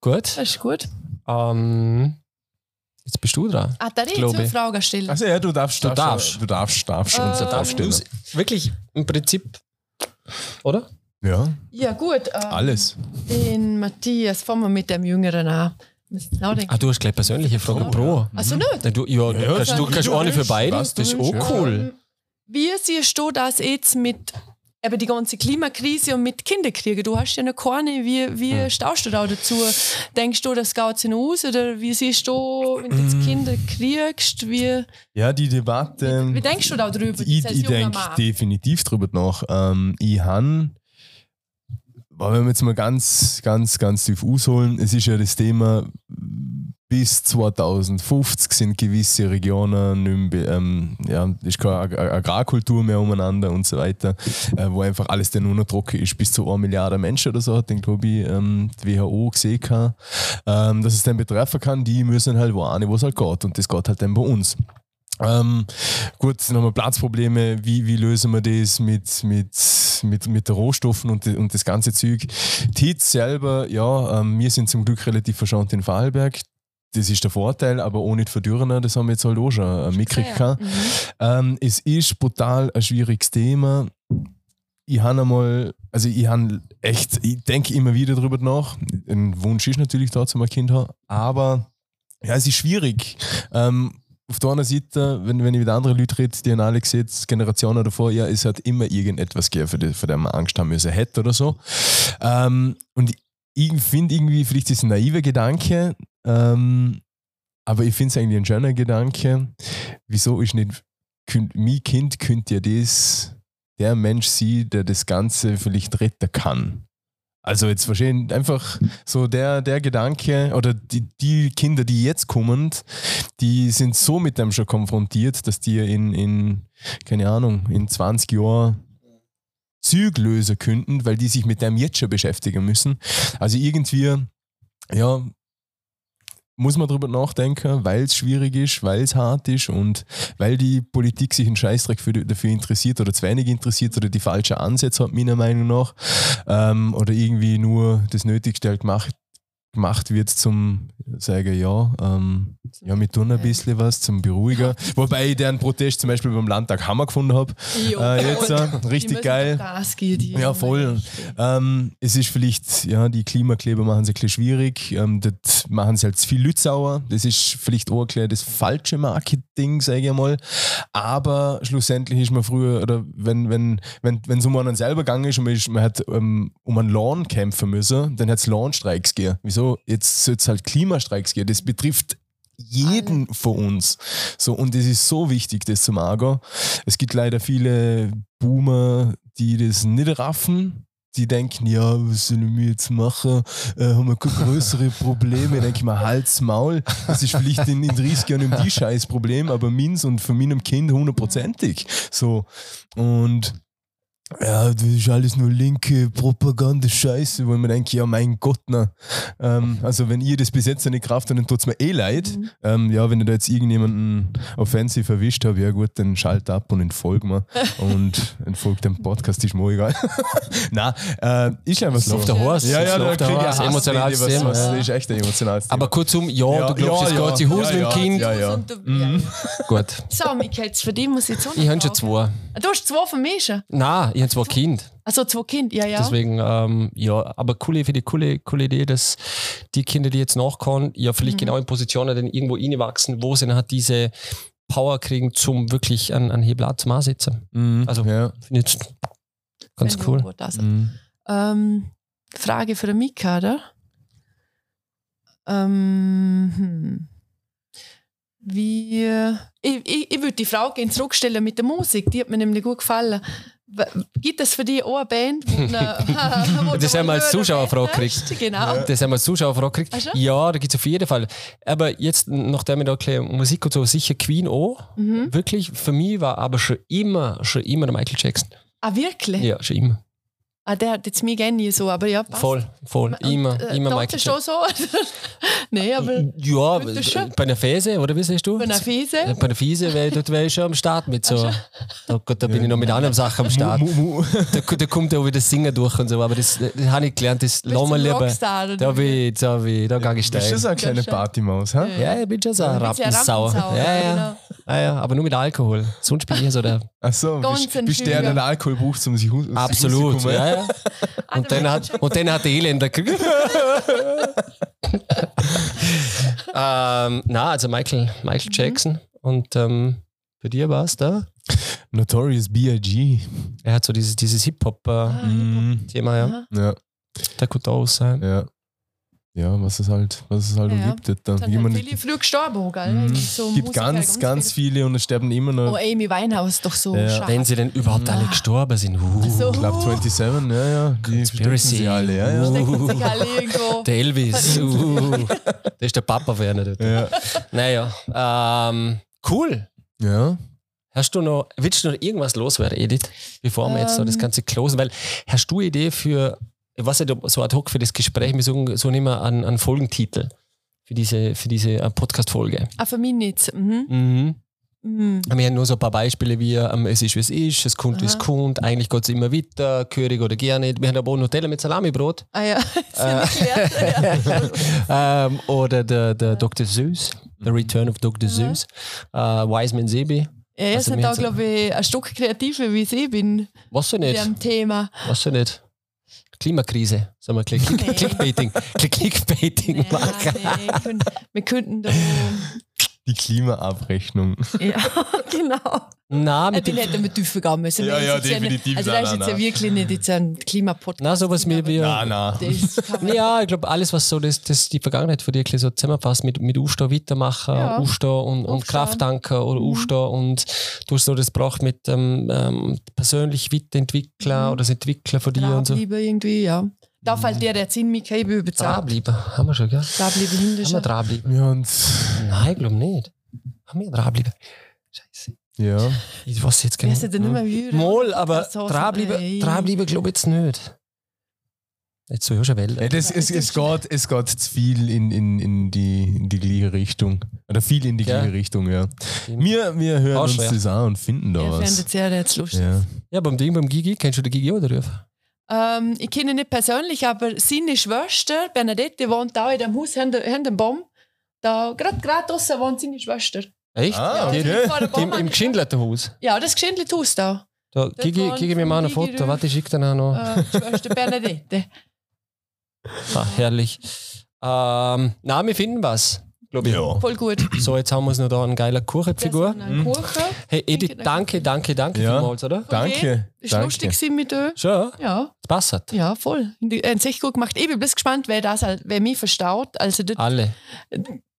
Gut. Das ist gut. Ähm, jetzt bist du dran. Ah, da ich Glaube eine. Frage stellen. Also ja, du darfst. Du darfst. Du darfst, darfst. Äh, uns du da darfst stellen. Wirklich, im Prinzip, oder? Ja, Ja, gut. Ähm, alles. Den Matthias, fangen wir mit dem Jüngeren an. Ah, du hast gleich persönliche Fragen pro. Also nicht? Nein, du, ja, du Ja, kannst, du kannst eine für beide. Das ist auch cool. Ähm, Wie siehst du das jetzt mit eben die ganze Klimakrise und mit Kinderkriegen? Du hast ja noch keine. Wie, wie Hm. stehst du da dazu? Denkst du, das geht sich noch aus? Oder wie siehst du, wenn du Hm. jetzt Kinder kriegst? Wie, Ja, die Debatte. wie denkst du da drüber? ich ich denke definitiv drüber nach. Ähm, ich habe, wenn wir jetzt mal ganz, ganz, ganz tief ausholen, es ist ja das Thema, bis 2050 sind gewisse Regionen nicht mehr, ähm, ja, ist keine Ag- Ag- Agrarkultur mehr umeinander und so weiter, äh, wo einfach alles dann nur noch trocken ist, bis zu 1 Milliarde Menschen oder so, hat den glaube ich ähm, die WHO gesehen, kann, ähm, dass es dann betreffen kann, die müssen halt wo wo es halt geht und das geht halt dann bei uns. Ähm, gut, wir Platzprobleme. Wie, wie lösen wir das mit, mit, mit, mit den Rohstoffen und, und das ganze Zeug? Die selber, ja, ähm, wir sind zum Glück relativ verschont in Vorarlberg. Das ist der Vorteil, aber ohne die Verdürrer, das haben wir jetzt halt auch schon äh, mitgekriegt. Ja, gehabt. Ähm, es ist brutal ein schwieriges Thema. Ich habe einmal, also ich habe echt, ich denke immer wieder drüber nach. Ein Wunsch ist natürlich da, zum ein Kind haben, aber ja, es ist schwierig. Ähm, auf der anderen Seite, wenn, wenn ich mit anderen Leuten rede, die haben alle gesehen, Generationen davor, ja, es hat immer irgendetwas gegeben, für das, für das man Angst haben müssen hätte oder so. Ähm, und ich finde irgendwie, vielleicht ist es ein naiver Gedanke, ähm, aber ich finde es eigentlich ein schöner Gedanke. Wieso ist nicht, könnt, mein Kind könnte ja das, der Mensch sein, der das Ganze vielleicht retten kann. Also jetzt wahrscheinlich einfach so der, der Gedanke oder die, die Kinder, die jetzt kommen, die sind so mit dem schon konfrontiert, dass die in, in keine Ahnung, in 20 Jahren Züg lösen könnten, weil die sich mit dem jetzt schon beschäftigen müssen. Also irgendwie, ja, muss man drüber nachdenken, weil es schwierig ist, weil es hart ist und weil die Politik sich einen Scheißdreck für, dafür interessiert oder zu wenig interessiert oder die falschen Ansätze hat, meiner Meinung nach. Ähm, oder irgendwie nur das Nötigste halt gemacht, gemacht wird zum sagen, ja, ähm, ja, wir tun ein bisschen was zum Beruhiger. Wobei ich deren Protest zum Beispiel beim Landtag Hammer gefunden habe. Äh, jetzt, äh, richtig geil. Die Ja, voll. Ähm, es ist vielleicht, ja, die Klimakleber machen es ein bisschen schwierig. Ähm, das machen sie halt viel Leute sauer. Das ist vielleicht auch erklärt das falsche Marketing, sage ich mal. Aber schlussendlich ist man früher, oder wenn wenn wenn wenn es um einen selber gegangen ist und man, ist, man hat ähm, um einen Lawn kämpfen müssen, dann hat es Lawnstreiks gegeben. Wieso? Jetzt soll es halt Klimastreiks geben. Das betrifft jeden von uns. So, und es ist so wichtig, das zu machen. Es gibt leider viele Boomer, die das nicht raffen. Die denken, ja, was sollen wir jetzt machen? Äh, haben wir größere Probleme? Denke ich mir, Hals, Maul. Das ist vielleicht in, in 30 Jahren um die scheiß Problem, aber meins und von meinem Kind hundertprozentig. So. Und ja, das ist alles nur linke Propaganda, Scheiße, wo ich mir denke, ja, mein Gott, na. Ähm, also, wenn ihr das bis jetzt nicht Kraft habt, dann tut es mir eh leid. Mhm. Ähm, ja, wenn ihr da jetzt irgendjemanden offensiv erwischt habt, ja gut, dann schalt ab und entfolgt mir. und entfolgt dem Podcast, ist mir egal. Nein, äh, ist einfach so. Auf der Horst. Ja, ja, da auf der krieg ich ich was- Thema. was- ja. Das ist echt ein emotionales Thema. Aber kurzum, ja, Ja, du glaubst, ja, es ja, geht sich ja, mit dem ja. Kind. Ja, ja. Mhm. Gut. So, Michael, jetzt für dich muss ich jetzt Ich habe schon zwei. Du hast zwei von mir schon. Nein, ich habe zwei Kinder. Also zwei Kinder, ja, ja. Deswegen, ähm, ja, aber coole, für die coole, coole Idee, dass die Kinder, die jetzt nachkommen, ja vielleicht genau in Positionen dann irgendwo reinwachsen, wo sie dann halt diese Power kriegen, zum wirklich an, an Hebel zum Ansetzen. Mhm. Also, ja. finde ich jetzt ganz Wenn cool. gut also. Mhm. Ähm, Frage für den Mika, oder? Ähm, hm. Wie. Ich, ich, ich würde die Frage gerne zurückstellen mit der Musik, die hat mir nämlich gut gefallen. Gibt es für dich auch eine Band? wo wo du Das haben wir als Zuschauerfrage möchtest? Genau. Das haben wir als Zuschauerfrage gekriegt. Ja, da gibt es auf jeden Fall. Aber jetzt, nachdem ich da ein Musik und so, sicher Queen auch. Mhm. Wirklich, für mich war aber schon immer, schon immer der Michael Jackson. Ah, wirklich? Ja, schon immer. Ah, der hat jetzt mich gerne nie so, aber ja, passt. Voll, voll. Immer, Äh, immer Michael ist schon so. Nein, aber Ja, bei einer Fese, oder wie sagst du? bei einer Fiese. Äh, Bei Fiese, weil dort wäre ich schon am Start mit so. Oh Gott, da bin ich noch mit anderen Sachen am Start. Da, da kommt ja auch wieder das Singen durch und so, aber das, das habe ich gelernt, das lassen wir lieber. Rockstar, oder Da, bin ich, da, bin ich, da gehe ich Bist du steil. so eine kleine. Partymaus, hä? Ja, ich bin schon so ein bist ja Ja, ja. genau. Ah, ja, aber nur mit Alkohol. Sonst bin ich so der. Ach so, bist, bist der, der Alkohol braucht, um sich Absolut. Ja, ja. Und, dann hat, und dann hat der Elender gekriegt. ähm, na, also Michael, Michael Jackson. Und ähm, für dir war es da? Notorious B.I.G. Er hat so dieses, dieses Hip-Hop-Thema, Mhm. ja. Ja, Der könnte auch sein. ja. Ja, was es halt, was es halt Ja. ja. gibt. dort Da. Jemand, viele früh gestorben, gell? Mhm. So gibt Musiker, ganz, ganz viele. viele und es sterben immer noch. Oh, Amy Winehouse, doch so Ja. schade. Wenn sie denn überhaupt alle gestorben sind. Uh, So. Club 27, ja, ja. Die Conspiracy. sie alle, ja, ja. Sich alle irgendwo. Der Elvis. Uh, der ist der Papa werden dort. Ja. Naja, ähm, cool. ja. Hast du noch, willst du noch irgendwas loswerden, Edith, bevor wir jetzt so das Ähm. Ganze closen? Weil, hast du eine Idee für, ich weiß nicht, ob so ad hoc für das Gespräch, wir suchen so nicht mehr einen, einen Folgentitel für diese, für diese äh, Podcast-Folge? Ah, für mich nicht. Mhm. Mhm. Mhm. Wir haben nur so ein paar Beispiele wie ähm, es ist, wie es ist, es kommt, wie es kommt, eigentlich geht es immer weiter, gehörig oder gerne. Wir haben aber auch Nutella mit Salamibrot. Ah ja, das ist ja ähm, oder der, der Dr. Seuss, The Return of Dr. Seuss, äh, Wiseman Sebi. Ja, ihr Also seid da, glaube ich, ein Stück kreativer, wie ich bin, Was du mit nicht? dem Thema. Was du nicht? Klimakrise, sagen wir Klick, Klick, Nee. Clickbaiting, Klick, Clickbaiting Nee, machen. nee, wir könnten da. Die Klimaabrechnung. Ja, genau. Na, Äh, mit Den dem, hätten wir tiefer gehen müssen. Ja, ja, definitiv. Also, Nein, das ist nein, jetzt ja wirklich nicht jetzt ein Klimapodcast. na, sowas wie wir. Na, na. Das kann man- Ja, ich glaube, alles, was so das, das die Vergangenheit von dir so zusammenfasst, mit, mit Aufstehen weitermachen, Ja. Aufstehen und, und Aufstehen. Kraft tanken oder Mhm. Aufstehen und du hast so das gebracht mit ähm, ähm, persönlich weiterentwickeln Mhm. oder das Entwickeln von dir und so. Dranbleiben irgendwie, ja. Da fällt dir jetzt in mich, ich bin überzeugt. Dranbleiben, haben wir schon, gell? Dranbleiben Haben wir hinter dranbleiben? Ja, und Nein, ich glaube nicht. Haben wir dranbleiben? Scheiße. ja. Ich weiß jetzt Wir genau. sind nicht mehr müde. Mal, aber dranbleiben, dranbleiben glaube ich jetzt nicht. Jetzt so ja schon Welle. Ja, das, es, es, geht, es geht zu viel in, in, in, die, in die gleiche Richtung. Oder viel in die Ja. gleiche Richtung, ja. Wir, wir hören Auch uns schwer. das an und finden da Ja, was. jetzt sehr jetzt lustig. Ja. Ja, beim Ding, beim Gigi, kennst du den Gigi oder? Ähm, ich kenne ihn nicht persönlich, aber seine Schwester, Bernadette, wohnt da in dem Haus, hinter hinter dem Baum. Da, gerade gerade draussen wohnt seine Schwester. Echt? Ah, Die- okay. Vor dem die Baum Im, im geschindelten Haus. Ja, das geschindelt Haus da. Da, Gigi, mir mal ein Foto. Warte, ich schicke dann auch noch. Äh, die Schwester Bernadette. Ah, herrlich. Ähm, na, wir finden was. Glaube ich. Ja. Voll gut. So, jetzt haben wir noch da eine geile Kuchenfigur. Das ein Kuchen. Hey, Edith, Danke, danke, danke, danke Ja. vielmals, oder? Danke. Ist danke. lustig gewesen mit dir. Schon, Ja, es passt. ja, voll. Er hat sich gut gemacht. Ich bin bloß gespannt, wer das wer mich verstaut. Also dort Alle,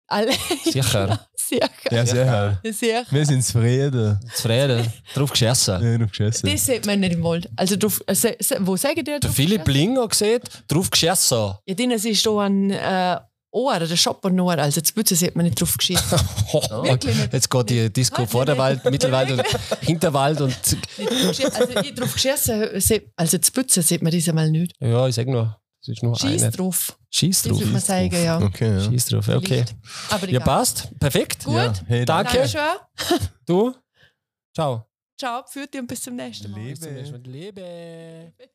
alle. sicher. Sicher. Ja, sehr hart. Sehr. Wir sind zufrieden. Zufrieden, drauf geschossen. Ja, du geschossen. Das sieht man nicht im Wald. Also, drauf, äh, se, se, wo sagen die Der drauf Philipp geschossen? Ling hat gesehen, drauf geschossen. Ja, denen ist da ein äh, Ohr, der Shopper Ohr. Also, das Bütze sieht man nicht drauf geschissen. Wirklich nicht. Jetzt geht die Disco Ah, vor der nee, Wald, Mittelwald und Hinterwald und Nicht drauf geschissen. also, ich drauf geschissen, se- also, das Bütze sieht man das einmal nicht. ja, ich sag nur, es ist nur Schieß eine. drauf. Schieß Das drauf. würde man sagen, ja. Okay, ja. Schieß drauf, okay. Aber Ja, passt. Perfekt. Gut. Ja, hey, Danke. Danke. Du? Ciao. Ciao, für dich und bis zum nächsten Mal. Lebe. Bis